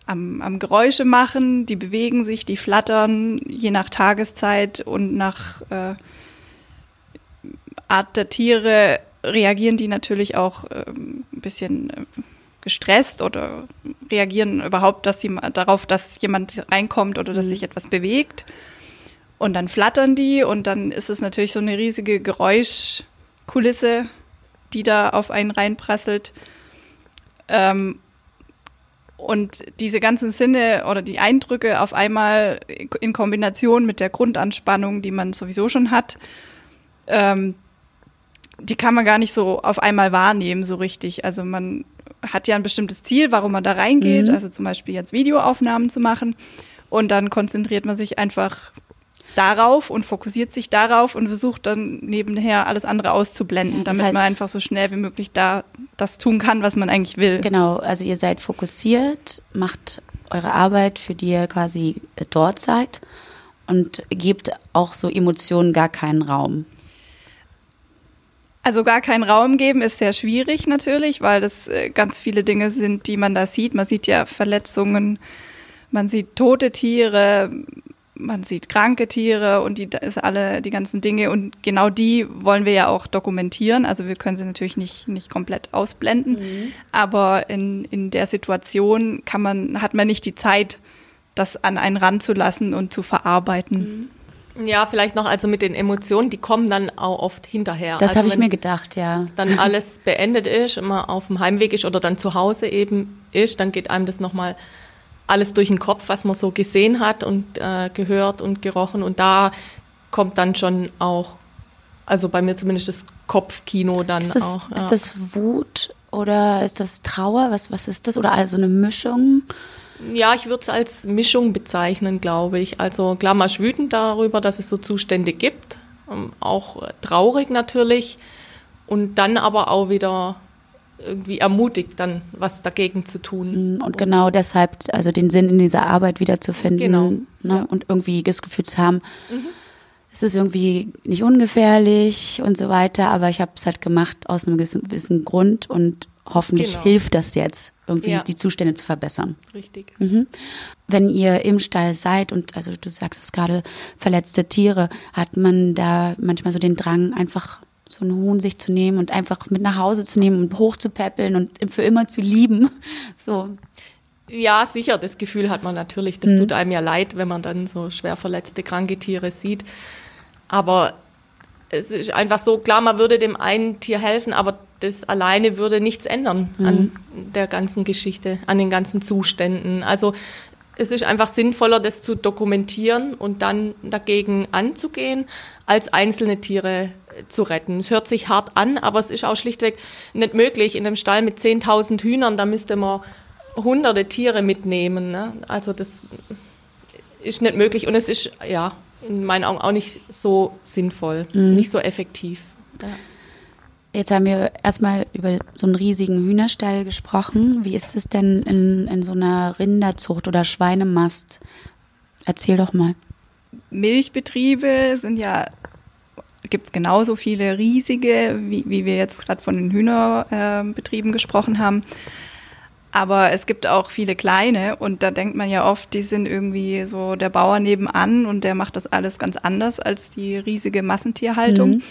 am, am Geräusche machen, die bewegen sich, die flattern, je nach Tageszeit und nach äh, Art der Tiere reagieren die natürlich auch ähm, ein bisschen äh, gestresst oder reagieren überhaupt dass sie, darauf, dass jemand reinkommt oder dass mhm. sich etwas bewegt. Und dann flattern die und dann ist es natürlich so eine riesige Geräuschkulisse, die da auf einen reinprasselt. Ähm, und diese ganzen Sinne oder die Eindrücke auf einmal in Kombination mit der Grundanspannung, die man sowieso schon hat, ähm, die kann man gar nicht so auf einmal wahrnehmen, so richtig. Also man hat ja ein bestimmtes Ziel, warum man da reingeht, mhm. also zum Beispiel jetzt Videoaufnahmen zu machen. Und dann konzentriert man sich einfach darauf und fokussiert sich darauf und versucht dann nebenher alles andere auszublenden, ja, damit heißt, man einfach so schnell wie möglich da das tun kann, was man eigentlich will. Genau, also ihr seid fokussiert, macht eure Arbeit, für die ihr quasi dort seid und gebt auch so Emotionen gar keinen Raum. Also gar keinen Raum geben ist sehr schwierig natürlich, weil das äh, ganz viele Dinge sind, die man da sieht. Man sieht ja Verletzungen, man sieht tote Tiere, man sieht kranke Tiere und die ist alle die ganzen Dinge und genau die wollen wir ja auch dokumentieren. Also wir können sie natürlich nicht nicht komplett ausblenden, mhm. aber in in der Situation kann man hat man nicht die Zeit, das an einen ranzulassen und zu verarbeiten. Mhm. Ja, vielleicht noch also mit den Emotionen, die kommen dann auch oft hinterher. Das also habe ich mir gedacht, ja. Dann alles beendet ist, immer auf dem Heimweg ist oder dann zu Hause eben ist, dann geht einem das nochmal alles durch den Kopf, was man so gesehen hat und äh, gehört und gerochen. Und da kommt dann schon auch, also bei mir zumindest das Kopfkino dann ist das, auch. Ja. Ist das Wut oder ist das Trauer? Was, was ist das? Oder also eine Mischung? Ja, ich würde es als Mischung bezeichnen, glaube ich. Also klar, mal wütend darüber, dass es so Zustände gibt. Ähm, auch traurig natürlich. Und dann aber auch wieder irgendwie ermutigt, dann was dagegen zu tun. Mm, und genau deshalb, also den Sinn in dieser Arbeit wiederzufinden genau. ne? Ja. und irgendwie das Gefühl zu haben, mhm. es ist irgendwie nicht ungefährlich und so weiter, aber ich habe es halt gemacht aus einem gewissen, gewissen Grund und hoffentlich genau. hilft das jetzt, irgendwie ja. die Zustände zu verbessern. Richtig. Mhm. Wenn ihr im Stall seid und also du sagst es gerade, verletzte Tiere, hat man da manchmal so den Drang, einfach so ein Huhn sich zu nehmen und einfach mit nach Hause zu nehmen und hochzupäppeln und für immer zu lieben. So. Ja, sicher, das Gefühl hat man natürlich. Das mhm. tut einem ja leid, wenn man dann so schwer verletzte, kranke Tiere sieht. Aber es ist einfach so, klar, man würde dem einen Tier helfen, aber das alleine würde nichts ändern mhm. an der ganzen Geschichte, an den ganzen Zuständen. Also es ist einfach sinnvoller, das zu dokumentieren und dann dagegen anzugehen, als einzelne Tiere zu retten. Es hört sich hart an, aber es ist auch schlichtweg nicht möglich. In einem Stall mit 10.000 Hühnern, da müsste man hunderte Tiere mitnehmen. Ne? Also das ist nicht möglich und es ist ja in meinen Augen auch nicht so sinnvoll, mhm. nicht so effektiv. Ja. Jetzt haben wir erstmal über so einen riesigen Hühnerstall gesprochen. Wie ist es denn in, in so einer Rinderzucht oder Schweinemast? Erzähl doch mal. Milchbetriebe sind ja gibt es genauso viele riesige, wie, wie wir jetzt gerade von den Hühnerbetrieben äh, gesprochen haben. Aber es gibt auch viele kleine und da denkt man ja oft, die sind irgendwie so der Bauer nebenan und der macht das alles ganz anders als die riesige Massentierhaltung. Mhm.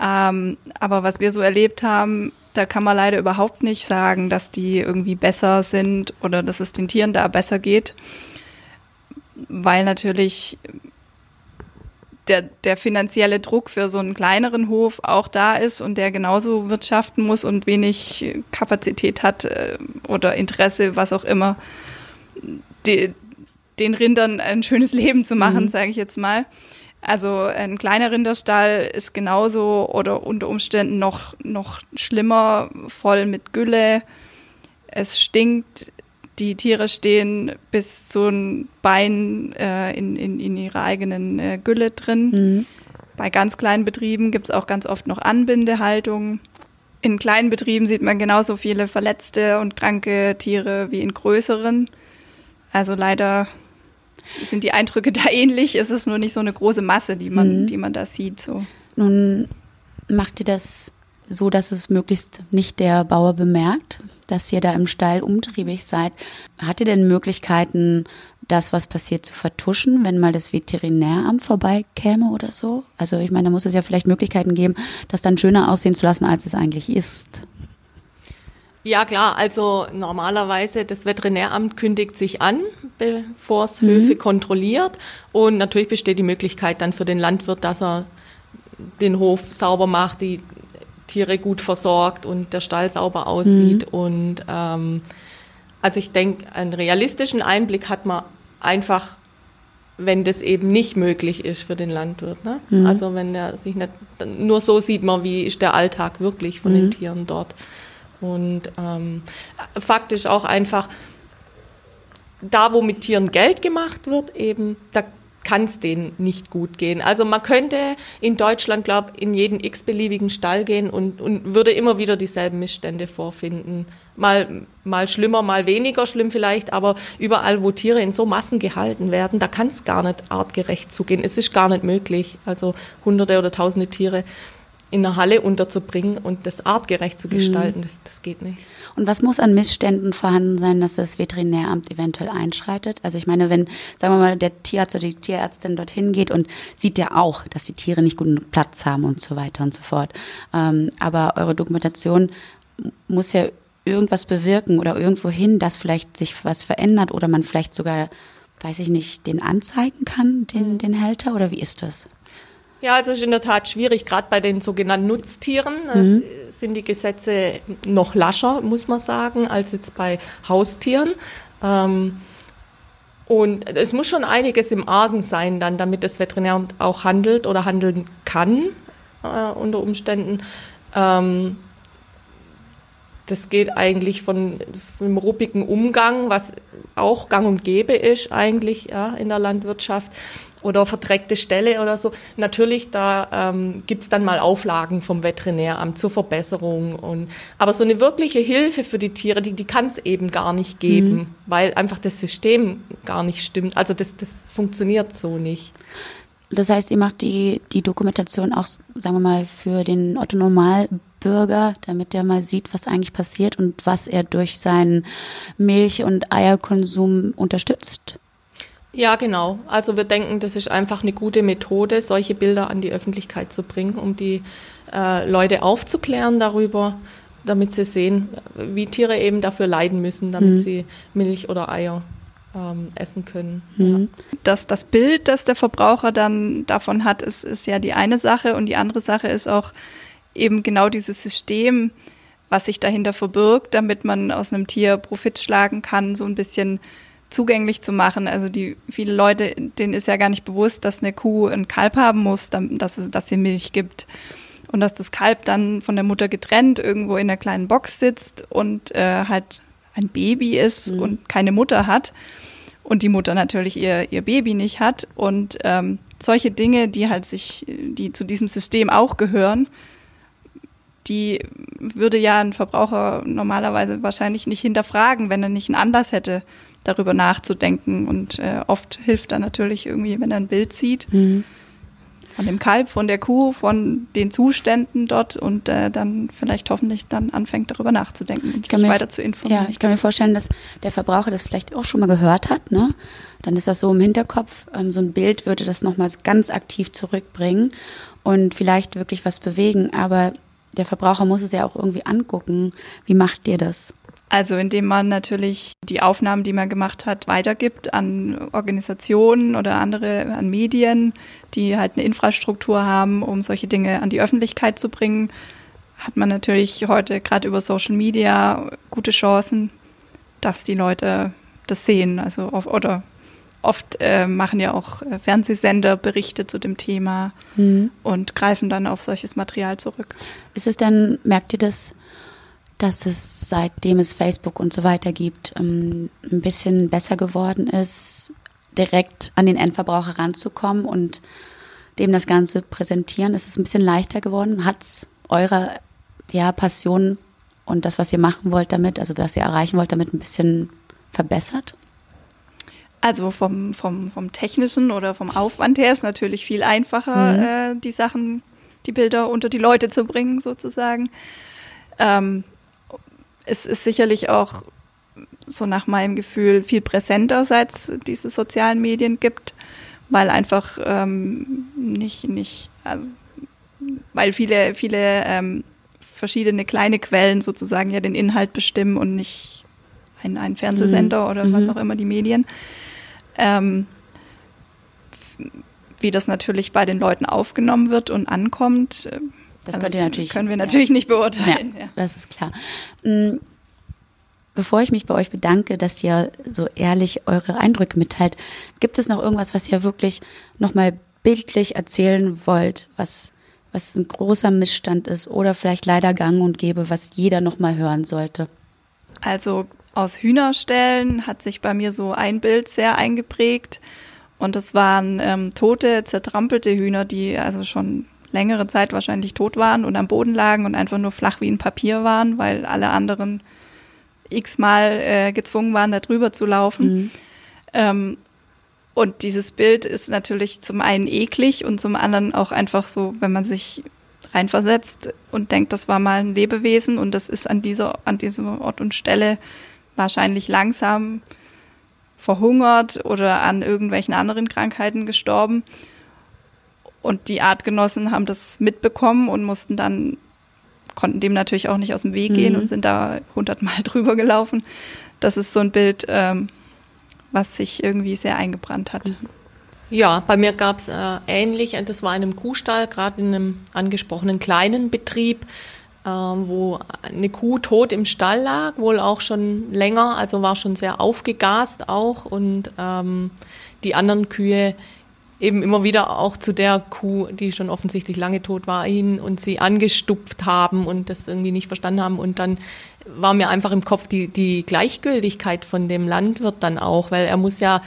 Ähm, aber was wir so erlebt haben, da kann man leider überhaupt nicht sagen, dass die irgendwie besser sind oder dass es den Tieren da besser geht, weil natürlich der, der finanzielle Druck für so einen kleineren Hof auch da ist und der genauso wirtschaften muss und wenig Kapazität hat äh, oder Interesse, was auch immer, die, den Rindern ein schönes Leben zu machen, mhm. sage ich jetzt mal. Also ein kleiner Rinderstall ist genauso oder unter Umständen noch, noch schlimmer, voll mit Gülle. Es stinkt die Tiere stehen bis zu ein Bein äh, in, in, in ihrer eigenen äh, Gülle drin. Mhm. Bei ganz kleinen Betrieben gibt es auch ganz oft noch Anbindehaltung. In kleinen Betrieben sieht man genauso viele verletzte und kranke Tiere wie in größeren. Also leider sind die Eindrücke da ähnlich. Es ist nur nicht so eine große Masse, die man, mhm. die man da sieht. So. Nun macht ihr das so, dass es möglichst nicht der Bauer bemerkt, dass ihr da im Stall umtriebig seid. Hat ihr denn Möglichkeiten, das, was passiert, zu vertuschen, wenn mal das Veterinäramt vorbeikäme oder so? Also ich meine, da muss es ja vielleicht Möglichkeiten geben, das dann schöner aussehen zu lassen, als es eigentlich ist. Ja, klar. Also normalerweise das Veterinäramt kündigt sich an, bevor es mhm. Höfe kontrolliert. Und natürlich besteht die Möglichkeit dann für den Landwirt, dass er den Hof sauber macht, die Tiere gut versorgt und der Stall sauber aussieht. Mhm. Und ähm, also ich denke, einen realistischen Einblick hat man einfach wenn das eben nicht möglich ist für den Landwirt. Ne? Mhm. Also wenn er sich nicht, nur so sieht man, wie ist der Alltag wirklich von mhm. den Tieren dort. Und ähm, faktisch auch einfach, da wo mit Tieren Geld gemacht wird, eben, da kann es denen nicht gut gehen. Also man könnte in Deutschland, glaube ich, in jeden x-beliebigen Stall gehen und, und würde immer wieder dieselben Missstände vorfinden. Mal, mal schlimmer, mal weniger schlimm vielleicht, aber überall, wo Tiere in so Massen gehalten werden, da kann es gar nicht artgerecht zugehen. Es ist gar nicht möglich. Also hunderte oder tausende Tiere in einer Halle unterzubringen und das artgerecht zu gestalten, mhm. das, das geht nicht. Und was muss an Missständen vorhanden sein, dass das Veterinäramt eventuell einschreitet? Also ich meine, wenn, sagen wir mal, der Tierarzt oder die Tierärztin dorthin geht und sieht ja auch, dass die Tiere nicht guten Platz haben und so weiter und so fort. Ähm, aber eure Dokumentation muss ja irgendwas bewirken oder irgendwo hin, dass vielleicht sich was verändert oder man vielleicht sogar, weiß ich nicht, den anzeigen kann, den, mhm. den Hälter oder wie ist das? Ja, also ist in der Tat schwierig, gerade bei den sogenannten Nutztieren mhm. sind die Gesetze noch lascher, muss man sagen, als jetzt bei Haustieren. Ähm, und es muss schon einiges im Argen sein, dann, damit das Veterinäramt auch handelt oder handeln kann äh, unter Umständen. Ähm, das geht eigentlich von dem ruppigen Umgang, was auch gang und gäbe ist eigentlich ja, in der Landwirtschaft, oder verdreckte Stelle oder so. Natürlich, da ähm, gibt dann mal Auflagen vom Veterinäramt zur Verbesserung. Und, aber so eine wirkliche Hilfe für die Tiere, die, die kann es eben gar nicht geben, mhm. weil einfach das System gar nicht stimmt. Also das, das funktioniert so nicht. Das heißt, ihr macht die, die Dokumentation auch, sagen wir mal, für den Otto Normalbürger, damit der mal sieht, was eigentlich passiert und was er durch seinen Milch- und Eierkonsum unterstützt? Ja, genau. Also wir denken, das ist einfach eine gute Methode, solche Bilder an die Öffentlichkeit zu bringen, um die äh, Leute aufzuklären darüber, damit sie sehen, wie Tiere eben dafür leiden müssen, damit mhm. sie Milch oder Eier ähm, essen können. Mhm. Ja. Das, das Bild, das der Verbraucher dann davon hat, ist, ist ja die eine Sache und die andere Sache ist auch eben genau dieses System, was sich dahinter verbirgt, damit man aus einem Tier Profit schlagen kann, so ein bisschen zugänglich zu machen. Also die viele Leute, denen ist ja gar nicht bewusst, dass eine Kuh ein Kalb haben muss, dass, es, dass sie Milch gibt. Und dass das Kalb dann von der Mutter getrennt irgendwo in einer kleinen Box sitzt und äh, halt ein Baby ist mhm. und keine Mutter hat. Und die Mutter natürlich ihr, ihr Baby nicht hat. Und ähm, solche Dinge, die halt sich, die zu diesem System auch gehören, die würde ja ein Verbraucher normalerweise wahrscheinlich nicht hinterfragen, wenn er nicht einen Anlass hätte, darüber nachzudenken. Und äh, oft hilft dann natürlich irgendwie, wenn er ein Bild sieht. Mhm. Von dem Kalb, von der Kuh, von den Zuständen dort und äh, dann vielleicht hoffentlich dann anfängt, darüber nachzudenken und sich weiter zu informieren. Ja, ich kann mir vorstellen, dass der Verbraucher das vielleicht auch schon mal gehört hat, ne? Dann ist das so im Hinterkopf, ähm, so ein Bild würde das nochmals ganz aktiv zurückbringen und vielleicht wirklich was bewegen. Aber der Verbraucher muss es ja auch irgendwie angucken. Wie macht ihr das? Also indem man natürlich die Aufnahmen, die man gemacht hat, weitergibt an Organisationen oder andere, an Medien, die halt eine Infrastruktur haben, um solche Dinge an die Öffentlichkeit zu bringen, hat man natürlich heute gerade über Social Media gute Chancen, dass die Leute das sehen. Also oft, oder oft äh, machen ja auch äh, Fernsehsender Berichte zu dem Thema mhm. und greifen dann auf solches Material zurück. Ist es denn, merkt ihr das? Dass es seitdem es Facebook und so weiter gibt, ähm, ein bisschen besser geworden ist, direkt an den Endverbraucher ranzukommen und dem das Ganze präsentieren. Ist es ein bisschen leichter geworden? Hat es eure ja, Passion und das, was ihr machen wollt damit, also was ihr erreichen wollt, damit ein bisschen verbessert? Also vom, vom, vom technischen oder vom Aufwand her ist natürlich viel einfacher, mhm. äh, die Sachen, die Bilder unter die Leute zu bringen, sozusagen. Ähm, es ist sicherlich auch so nach meinem Gefühl viel präsenter, seit es diese sozialen Medien gibt, weil einfach ähm, nicht, nicht, also, weil viele, viele ähm, verschiedene kleine Quellen sozusagen ja den Inhalt bestimmen und nicht ein, ein Fernsehsender mhm. oder mhm. was auch immer die Medien. Ähm, wie das natürlich bei den Leuten aufgenommen wird und ankommt, äh, das, könnt ihr natürlich, können wir natürlich ja. nicht beurteilen. Ja, ja, Das ist klar. Mm, Bevor ich mich bei euch bedanke, dass ihr so ehrlich eure Eindrücke mitteilt, gibt es noch irgendwas, was ihr wirklich nochmal bildlich erzählen wollt, was, was ein großer Missstand ist oder vielleicht leider gang und gäbe, was jeder nochmal hören sollte? Also aus Hühnerstellen hat sich bei mir so ein Bild sehr eingeprägt. Und das waren ähm, tote, zertrampelte Hühner, die also schon längere Zeit wahrscheinlich tot waren und am Boden lagen und einfach nur flach wie ein Papier waren, weil alle anderen x-mal äh, gezwungen waren, da drüber zu laufen. Mhm. Ähm, und dieses Bild ist natürlich zum einen eklig und zum anderen auch einfach so, wenn man sich reinversetzt und denkt, das war mal ein Lebewesen und das ist an dieser, an diesem Ort und Stelle wahrscheinlich langsam verhungert oder an irgendwelchen anderen Krankheiten gestorben. Und die Artgenossen haben das mitbekommen und mussten dann konnten dem natürlich auch nicht aus dem Weg gehen mhm. und sind da hundertmal drüber gelaufen. Das ist so ein Bild, ähm, was sich irgendwie sehr eingebrannt hat. Mhm. Ja, bei mir gab es äh, ähnlich, das war in einem Kuhstall, gerade in einem angesprochenen kleinen Betrieb, äh, wo eine Kuh tot im Stall lag, wohl auch schon länger, also war schon sehr aufgegast auch und ähm, die anderen Kühe eben immer wieder auch zu der Kuh, die schon offensichtlich lange tot war, hin und sie angestupft haben und das irgendwie nicht verstanden haben. Und dann war mir einfach im Kopf die, die Gleichgültigkeit von dem Landwirt dann auch, weil er muss ja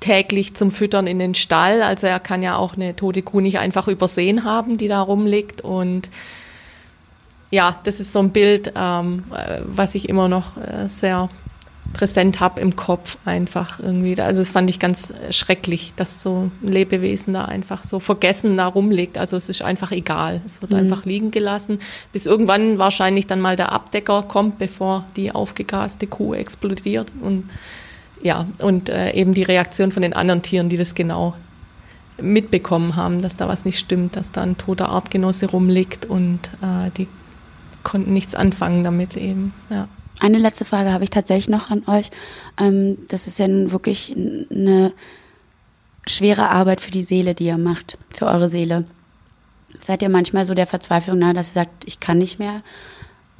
täglich zum Füttern in den Stall, also er kann ja auch eine tote Kuh nicht einfach übersehen haben, die da rumliegt und ja, das ist so ein Bild, ähm, was ich immer noch äh, sehr präsent habe im Kopf einfach irgendwie. Also das fand ich ganz schrecklich, dass so ein Lebewesen da einfach so vergessen da rumliegt. Also es ist einfach egal. Es wird mhm. einfach liegen gelassen, bis irgendwann wahrscheinlich dann mal der Abdecker kommt, bevor die aufgegaste Kuh explodiert. Und ja, und äh, eben die Reaktion von den anderen Tieren, die das genau mitbekommen haben, dass da was nicht stimmt, dass da ein toter Artgenosse rumliegt und äh, die konnten nichts anfangen damit eben. Ja. Eine letzte Frage habe ich tatsächlich noch an euch. Ähm, das ist ja wirklich eine schwere Arbeit für die Seele, die ihr macht, für eure Seele. Seid ihr manchmal so der Verzweiflung nahe, dass ihr sagt, ich kann nicht mehr,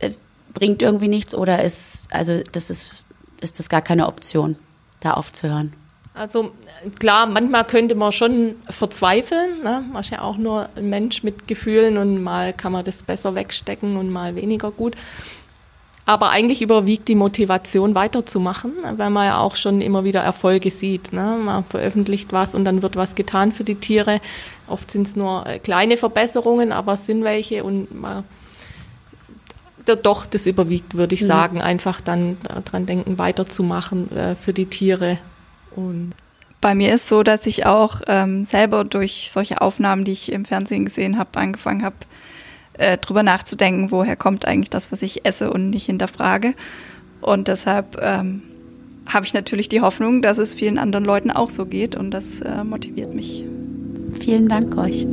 es bringt irgendwie nichts oder ist, also das ist, ist das gar keine Option, da aufzuhören? Also klar, manchmal könnte man schon verzweifeln. Ne? Man ist ja auch nur ein Mensch mit Gefühlen und mal kann man das besser wegstecken und mal weniger gut. Aber eigentlich überwiegt die Motivation weiterzumachen, weil man ja auch schon immer wieder Erfolge sieht. Ne? Man veröffentlicht was und dann wird was getan für die Tiere. Oft sind es nur äh, kleine Verbesserungen, aber es sind welche und man doch, das überwiegt, würde ich sagen. Einfach dann daran denken, weiterzumachen äh, für die Tiere. Und bei mir ist so, dass ich auch ähm, selber durch solche Aufnahmen, die ich im Fernsehen gesehen habe, angefangen habe, äh, drüber nachzudenken, woher kommt eigentlich das, was ich esse und nicht hinterfrage. Und deshalb ähm, habe ich natürlich die Hoffnung, dass es vielen anderen Leuten auch so geht und das äh, motiviert mich. Vielen Dank euch.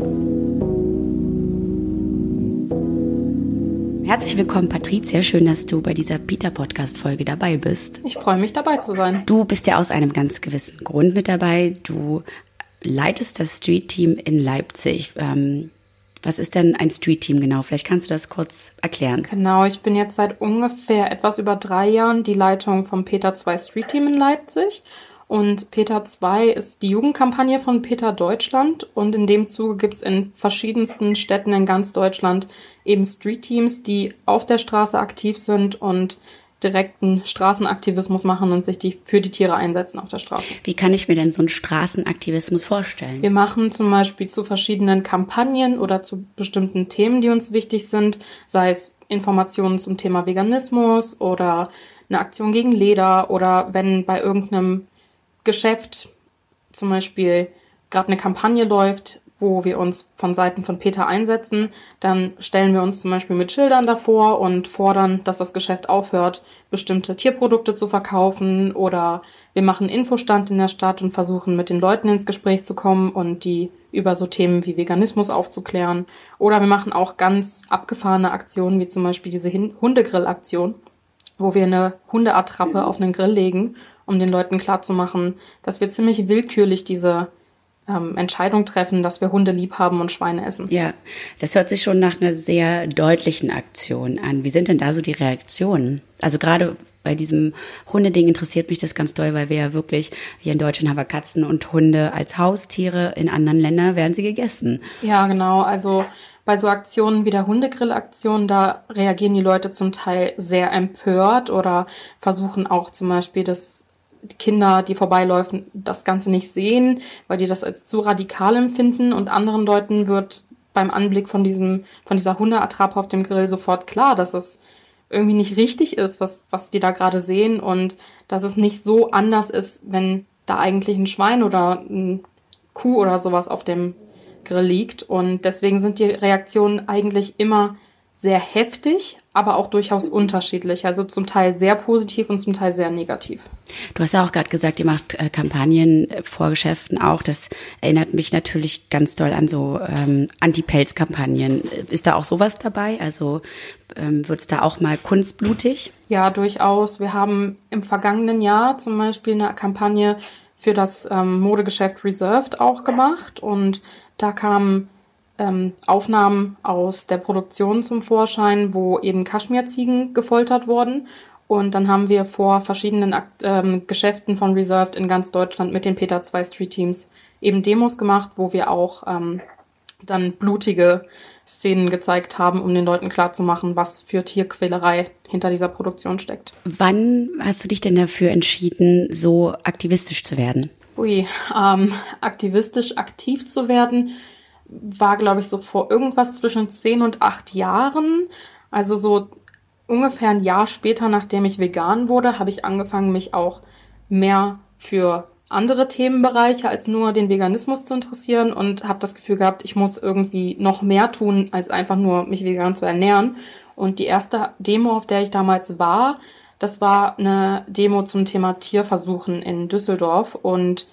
Herzlich willkommen, Patricia. Schön, dass du bei dieser Peter-Podcast-Folge dabei bist. Ich freue mich, dabei zu sein. Du bist ja aus einem ganz gewissen Grund mit dabei. Du leitest das Street-Team in Leipzig. Ähm, was ist denn ein Street Team genau? Vielleicht kannst du das kurz erklären. Genau, ich bin jetzt seit ungefähr etwas über drei Jahren die Leitung vom Peter 2 Street Team in Leipzig. Und Peter 2 ist die Jugendkampagne von Peter Deutschland. Und in dem Zuge gibt es in verschiedensten Städten in ganz Deutschland eben Street Teams, die auf der Straße aktiv sind und direkten Straßenaktivismus machen und sich die, für die Tiere einsetzen auf der Straße. Wie kann ich mir denn so einen Straßenaktivismus vorstellen? Wir machen zum Beispiel zu verschiedenen Kampagnen oder zu bestimmten Themen, die uns wichtig sind, sei es Informationen zum Thema Veganismus oder eine Aktion gegen Leder oder wenn bei irgendeinem Geschäft zum Beispiel gerade eine Kampagne läuft, wo wir uns von Seiten von Peter einsetzen, dann stellen wir uns zum Beispiel mit Schildern davor und fordern, dass das Geschäft aufhört, bestimmte Tierprodukte zu verkaufen oder wir machen Infostand in der Stadt und versuchen mit den Leuten ins Gespräch zu kommen und die über so Themen wie Veganismus aufzuklären. Oder wir machen auch ganz abgefahrene Aktionen, wie zum Beispiel diese Hundegrill-Aktion, wo wir eine Hundeattrappe auf einen Grill legen, um den Leuten klarzumachen, dass wir ziemlich willkürlich diese ähm, Entscheidung treffen, dass wir Hunde lieb haben und Schweine essen. Ja, das hört sich schon nach einer sehr deutlichen Aktion an. Wie sind denn da so die Reaktionen? Also gerade bei diesem Hundeding interessiert mich das ganz doll, weil wir ja wirklich, hier in Deutschland haben wir Katzen und Hunde als Haustiere, in anderen Ländern werden sie gegessen. Ja, genau. Also bei so Aktionen wie der Hundegrill-Aktion, da reagieren die Leute zum Teil sehr empört oder versuchen auch zum Beispiel das Kinder, die vorbeiläufen, das Ganze nicht sehen, weil die das als zu radikal empfinden und anderen Leuten wird beim Anblick von diesem, von dieser Hundeattrappe auf dem Grill sofort klar, dass es irgendwie nicht richtig ist, was, was die da gerade sehen und dass es nicht so anders ist, wenn da eigentlich ein Schwein oder ein Kuh oder sowas auf dem Grill liegt. Und deswegen sind die Reaktionen eigentlich immer sehr heftig, aber auch durchaus unterschiedlich. Also zum Teil sehr positiv und zum Teil sehr negativ. Du hast ja auch gerade gesagt, ihr macht äh, Kampagnen äh, vor Geschäften auch. Das erinnert mich natürlich ganz doll an so ähm, Anti-Pelz-Kampagnen. Ist da auch sowas dabei? Also ähm, wird es da auch mal kunstblutig? Ja, durchaus. Wir haben im vergangenen Jahr zum Beispiel eine Kampagne für das ähm, Modegeschäft Reserved auch gemacht und da kamen ähm, Aufnahmen aus der Produktion zum Vorschein, wo eben Kaschmirziegen gefoltert wurden. Und dann haben wir vor verschiedenen ähm, Geschäften von Reserved in ganz Deutschland mit den Peter 2 Street Teams eben Demos gemacht, wo wir auch ähm, dann blutige Szenen gezeigt haben, um den Leuten klarzumachen, was für Tierquälerei hinter dieser Produktion steckt. Wann hast du dich denn dafür entschieden, so aktivistisch zu werden? Ui, ähm, aktivistisch aktiv zu werden, war, glaube ich, so vor irgendwas zwischen zehn und acht Jahren. Also so ungefähr ein Jahr später, nachdem ich vegan wurde, habe ich angefangen, mich auch mehr für andere Themenbereiche als nur den Veganismus zu interessieren und habe das Gefühl gehabt, ich muss irgendwie noch mehr tun, als einfach nur mich vegan zu ernähren. Und die erste Demo, auf der ich damals war, das war eine Demo zum Thema Tierversuchen in Düsseldorf und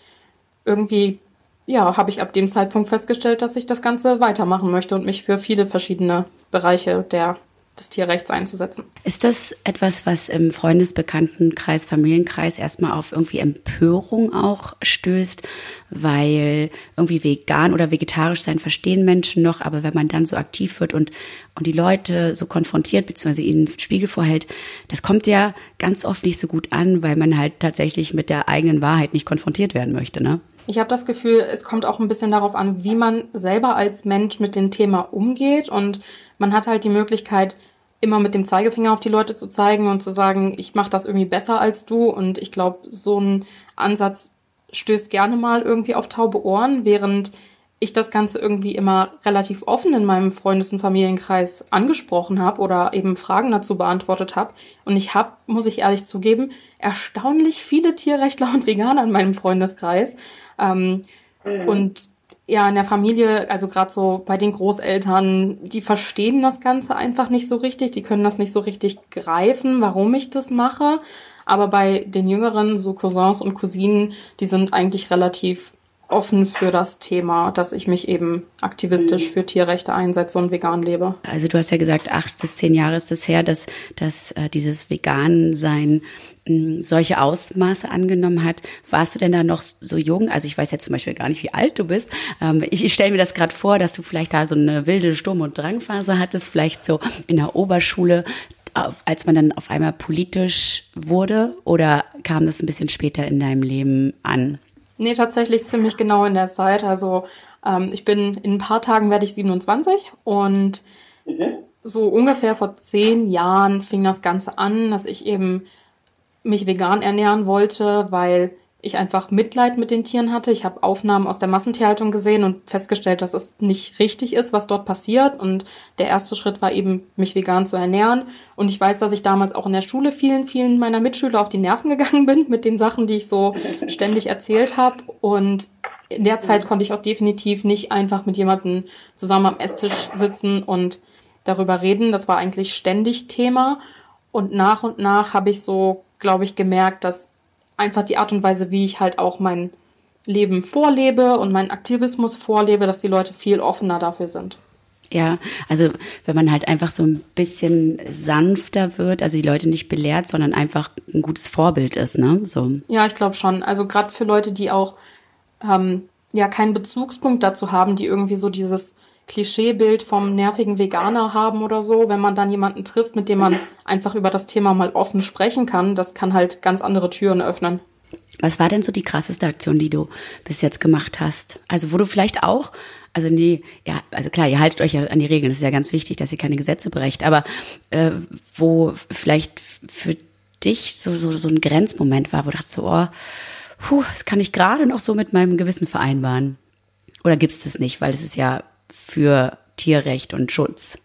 irgendwie ja, habe ich ab dem Zeitpunkt festgestellt, dass ich das Ganze weitermachen möchte und mich für viele verschiedene Bereiche der, des Tierrechts einzusetzen. Ist das etwas, was im Freundesbekanntenkreis, Familienkreis erstmal auf irgendwie Empörung auch stößt, weil irgendwie vegan oder vegetarisch sein verstehen Menschen noch, aber wenn man dann so aktiv wird und, und die Leute so konfrontiert bzw. ihnen Spiegel vorhält, das kommt ja ganz oft nicht so gut an, weil man halt tatsächlich mit der eigenen Wahrheit nicht konfrontiert werden möchte, ne? Ich habe das Gefühl, es kommt auch ein bisschen darauf an, wie man selber als Mensch mit dem Thema umgeht. Und man hat halt die Möglichkeit, immer mit dem Zeigefinger auf die Leute zu zeigen und zu sagen, ich mache das irgendwie besser als du. Und ich glaube, so ein Ansatz stößt gerne mal irgendwie auf taube Ohren, während ich das Ganze irgendwie immer relativ offen in meinem Freundes- und Familienkreis angesprochen habe oder eben Fragen dazu beantwortet habe. Und ich habe, muss ich ehrlich zugeben, erstaunlich viele Tierrechtler und Veganer in meinem Freundeskreis. Ähm, mhm. Und ja, in der Familie, also gerade so bei den Großeltern, die verstehen das Ganze einfach nicht so richtig, die können das nicht so richtig greifen, warum ich das mache. Aber bei den Jüngeren, so Cousins und Cousinen, die sind eigentlich relativ offen für das Thema, dass ich mich eben aktivistisch mhm. für Tierrechte einsetze und vegan lebe. Also du hast ja gesagt, acht bis zehn Jahre ist es her, dass, dass äh, dieses Vegan-Sein hm, solche Ausmaße angenommen hat. Warst du denn da noch so jung? Also ich weiß ja zum Beispiel gar nicht, wie alt du bist. Ähm, ich ich stelle mir das gerade vor, dass du vielleicht da so eine wilde Sturm- und Drangphase hattest, vielleicht so in der Oberschule, als man dann auf einmal politisch wurde? Oder kam das ein bisschen später in deinem Leben an? Nee, tatsächlich ziemlich genau in der Zeit. Also ähm, ich bin in ein paar Tagen werde ich 27 und mhm. so ungefähr vor zehn Jahren fing das Ganze an, dass ich eben mich vegan ernähren wollte, weil ich einfach Mitleid mit den Tieren hatte. Ich habe Aufnahmen aus der Massentierhaltung gesehen und festgestellt, dass es nicht richtig ist, was dort passiert. Und der erste Schritt war eben, mich vegan zu ernähren. Und ich weiß, dass ich damals auch in der Schule vielen, vielen meiner Mitschüler auf die Nerven gegangen bin mit den Sachen, die ich so ständig erzählt habe. Und in der Zeit konnte ich auch definitiv nicht einfach mit jemandem zusammen am Esstisch sitzen und darüber reden. Das war eigentlich ständig Thema. Und nach und nach habe ich so, glaube ich, gemerkt, dass einfach die Art und Weise, wie ich halt auch mein Leben vorlebe und meinen Aktivismus vorlebe, dass die Leute viel offener dafür sind. Ja, also wenn man halt einfach so ein bisschen sanfter wird, also die Leute nicht belehrt, sondern einfach ein gutes Vorbild ist, ne? So. Ja, ich glaube schon. Also gerade für Leute, die auch ähm, ja keinen Bezugspunkt dazu haben, die irgendwie so dieses Klischeebild vom nervigen Veganer haben oder so, wenn man dann jemanden trifft, mit dem man einfach über das Thema mal offen sprechen kann, das kann halt ganz andere Türen öffnen. Was war denn so die krasseste Aktion, die du bis jetzt gemacht hast? Also wo du vielleicht auch, also nee, ja, also klar, ihr haltet euch ja an die Regeln, das ist ja ganz wichtig, dass ihr keine Gesetze brecht, aber äh, wo vielleicht für dich so, so, so ein Grenzmoment war, wo du dachtest so, oh, puh, das kann ich gerade noch so mit meinem Gewissen vereinbaren. Oder gibt es das nicht, weil es ist ja für Tierrecht und Schutz?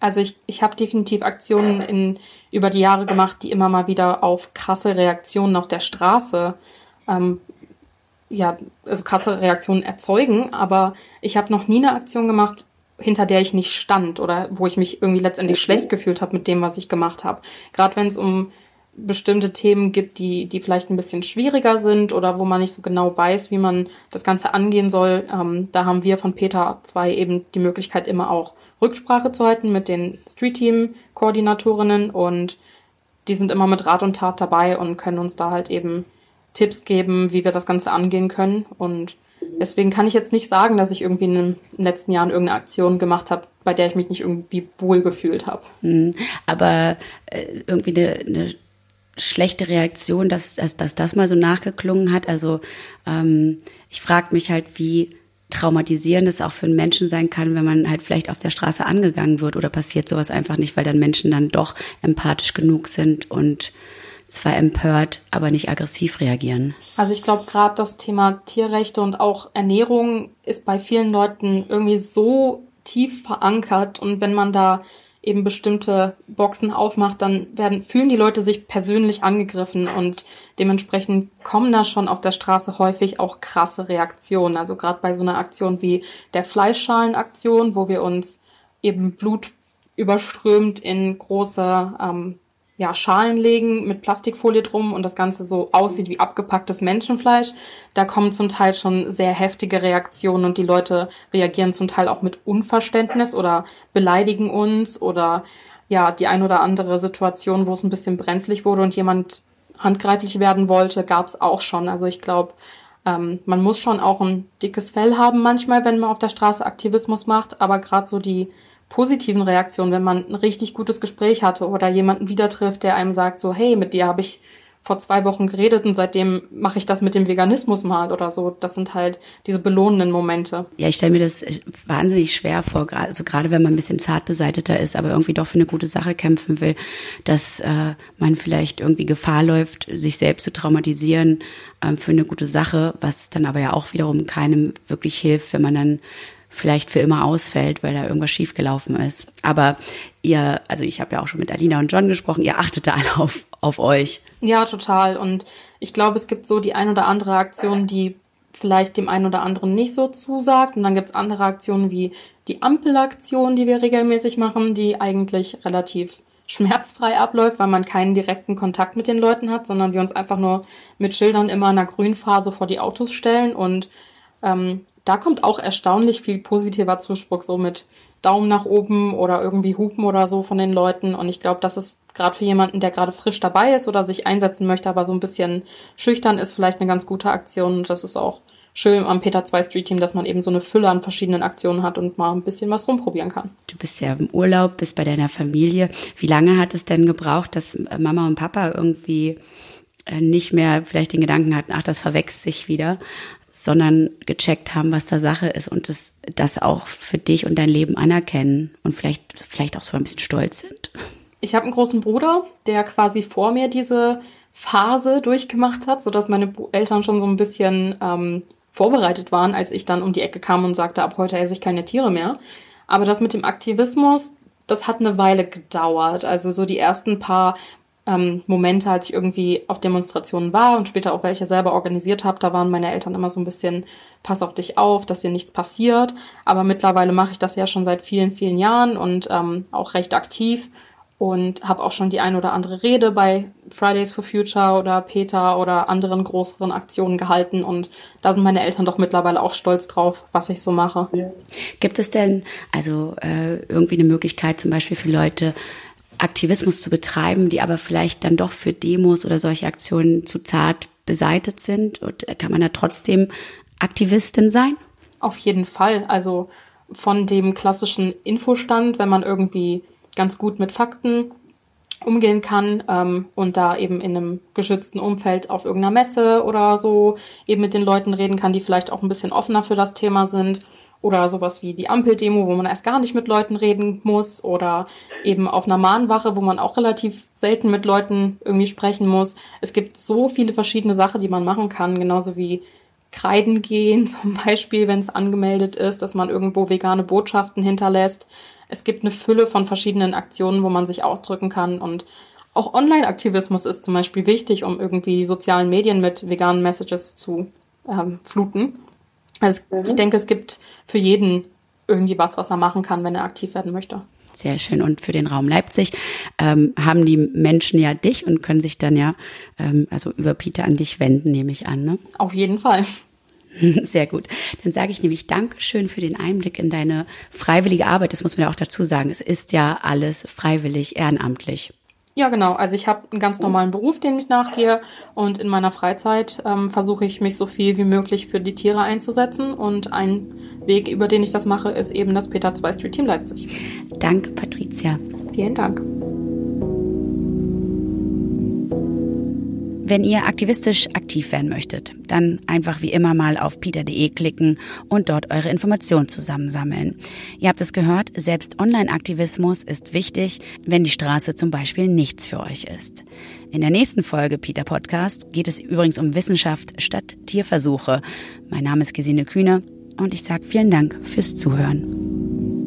Also ich, ich habe definitiv Aktionen in, über die Jahre gemacht, die immer mal wieder auf krasse Reaktionen auf der Straße, ähm, ja, also krasse Reaktionen erzeugen. Aber ich habe noch nie eine Aktion gemacht, hinter der ich nicht stand oder wo ich mich irgendwie letztendlich schlecht gefühlt habe mit dem, was ich gemacht habe. Gerade wenn es um bestimmte Themen gibt, die, die vielleicht ein bisschen schwieriger sind oder wo man nicht so genau weiß, wie man das Ganze angehen soll. Ähm, da haben wir von Peter 2 eben die Möglichkeit, immer auch Rücksprache zu halten mit den Street Team Koordinatorinnen und die sind immer mit Rat und Tat dabei und können uns da halt eben Tipps geben, wie wir das Ganze angehen können. Und deswegen kann ich jetzt nicht sagen, dass ich irgendwie in den letzten Jahren irgendeine Aktion gemacht habe, bei der ich mich nicht irgendwie wohl gefühlt habe. Hm, aber äh, irgendwie eine, eine schlechte Reaktion, dass, dass, dass das mal so nachgeklungen hat. Also ähm, ich frage mich halt, wie traumatisierend es auch für einen Menschen sein kann, wenn man halt vielleicht auf der Straße angegangen wird oder passiert sowas einfach nicht, weil dann Menschen dann doch empathisch genug sind und zwar empört, aber nicht aggressiv reagieren. Also ich glaube, gerade das Thema Tierrechte und auch Ernährung ist bei vielen Leuten irgendwie so tief verankert und wenn man da eben bestimmte Boxen aufmacht, dann werden, fühlen die Leute sich persönlich angegriffen und dementsprechend kommen da schon auf der Straße häufig auch krasse Reaktionen. Also gerade bei so einer Aktion wie der Fleischschalenaktion, wo wir uns eben Blut überströmt in große ähm, ja, Schalen legen mit Plastikfolie drum und das Ganze so aussieht wie abgepacktes Menschenfleisch. Da kommen zum Teil schon sehr heftige Reaktionen und die Leute reagieren zum Teil auch mit Unverständnis oder beleidigen uns oder ja, die ein oder andere Situation, wo es ein bisschen brenzlig wurde und jemand handgreiflich werden wollte, gab es auch schon. Also ich glaube, ähm, man muss schon auch ein dickes Fell haben manchmal, wenn man auf der Straße Aktivismus macht, aber gerade so die positiven Reaktionen, wenn man ein richtig gutes Gespräch hatte oder jemanden wieder trifft, der einem sagt, so, hey, mit dir habe ich vor zwei Wochen geredet und seitdem mache ich das mit dem Veganismus mal oder so. Das sind halt diese belohnenden Momente. Ja, ich stelle mir das wahnsinnig schwer vor, also gerade wenn man ein bisschen zart beseiteter ist, aber irgendwie doch für eine gute Sache kämpfen will, dass äh, man vielleicht irgendwie Gefahr läuft, sich selbst zu traumatisieren äh, für eine gute Sache, was dann aber ja auch wiederum keinem wirklich hilft, wenn man dann vielleicht für immer ausfällt, weil da irgendwas schiefgelaufen ist. Aber ihr, also ich habe ja auch schon mit Alina und John gesprochen, ihr achtet da alle auf, auf euch. Ja, total. Und ich glaube, es gibt so die ein oder andere Aktion, die vielleicht dem einen oder anderen nicht so zusagt. Und dann gibt es andere Aktionen wie die Ampelaktion, die wir regelmäßig machen, die eigentlich relativ schmerzfrei abläuft, weil man keinen direkten Kontakt mit den Leuten hat, sondern wir uns einfach nur mit Schildern immer in der Grünphase vor die Autos stellen und ähm, da kommt auch erstaunlich viel positiver Zuspruch, so mit Daumen nach oben oder irgendwie Hupen oder so von den Leuten. Und ich glaube, das ist gerade für jemanden, der gerade frisch dabei ist oder sich einsetzen möchte, aber so ein bisschen schüchtern ist, vielleicht eine ganz gute Aktion. Und das ist auch schön am Peter 2 Street Team, dass man eben so eine Fülle an verschiedenen Aktionen hat und mal ein bisschen was rumprobieren kann. Du bist ja im Urlaub, bist bei deiner Familie. Wie lange hat es denn gebraucht, dass Mama und Papa irgendwie äh, nicht mehr vielleicht den Gedanken hatten, ach, das verwechselt sich wieder, sondern gecheckt haben, was da Sache ist und das, das auch für dich und dein Leben anerkennen und vielleicht, vielleicht auch so ein bisschen stolz sind. Ich habe einen großen Bruder, der quasi vor mir diese Phase durchgemacht hat, sodass meine Eltern schon so ein bisschen ähm, vorbereitet waren, als ich dann um die Ecke kam und sagte, ab heute esse ich keine Tiere mehr. Aber das mit dem Aktivismus, das hat eine Weile gedauert. Also so die ersten paar ähm, Momente, als ich irgendwie auf Demonstrationen war und später auch welche selber organisiert habe, da waren meine Eltern immer so ein bisschen, pass auf dich auf, dass dir nichts passiert. Aber mittlerweile mache ich das ja schon seit vielen, vielen Jahren und ähm, auch recht aktiv und habe auch schon die ein oder andere Rede bei Fridays for Future oder Peter oder anderen größeren Aktionen gehalten und da sind meine Eltern doch mittlerweile auch stolz drauf, was ich so mache. Gibt es denn also äh, irgendwie eine Möglichkeit zum Beispiel für Leute, Aktivismus zu betreiben, die aber vielleicht dann doch für Demos oder solche Aktionen zu zart beseitet sind? Und kann man da trotzdem Aktivistin sein? Auf jeden Fall. Also von dem klassischen Infostand, wenn man irgendwie ganz gut mit Fakten umgehen kann ähm, und da eben in einem geschützten Umfeld auf irgendeiner Messe oder so eben mit den Leuten reden kann, die vielleicht auch ein bisschen offener für das Thema sind. Oder sowas wie die Ampeldemo, wo man erst gar nicht mit Leuten reden muss. Oder eben auf einer Mahnwache, wo man auch relativ selten mit Leuten irgendwie sprechen muss. Es gibt so viele verschiedene Sachen, die man machen kann. Genauso wie Kreiden gehen zum Beispiel, wenn es angemeldet ist, dass man irgendwo vegane Botschaften hinterlässt. Es gibt eine Fülle von verschiedenen Aktionen, wo man sich ausdrücken kann und auch Online-Aktivismus ist zum Beispiel wichtig, um irgendwie die sozialen Medien mit veganen Messages zu ähm, fluten. Also mhm. ich denke, es gibt für jeden irgendwie was, was er machen kann, wenn er aktiv werden möchte. Sehr schön. Und für den Raum Leipzig ähm, haben die Menschen ja dich und können sich dann ja ähm, also über Peter an dich wenden, nehme ich an. Ne? Auf jeden Fall. Sehr gut. Dann sage ich nämlich Dankeschön für den Einblick in deine freiwillige Arbeit. Das muss man ja auch dazu sagen. Es ist ja alles freiwillig, ehrenamtlich. Ja, genau. Also ich habe einen ganz normalen Beruf, den ich nachgehe und in meiner Freizeit ähm, versuche ich mich so viel wie möglich für die Tiere einzusetzen und ein Weg, über den ich das mache, ist eben das Peter 2 Street Team Leipzig. Danke, Patricia. Vielen Dank. Wenn ihr aktivistisch aktiv werden möchtet, dann einfach wie immer mal auf peter.de klicken und dort eure Informationen zusammensammeln. Ihr habt es gehört, selbst Online-Aktivismus ist wichtig, wenn die Straße zum Beispiel nichts für euch ist. In der nächsten Folge Peter Podcast geht es übrigens um Wissenschaft statt Tierversuche. Mein Name ist Gesine Kühne und ich sage vielen Dank fürs Zuhören.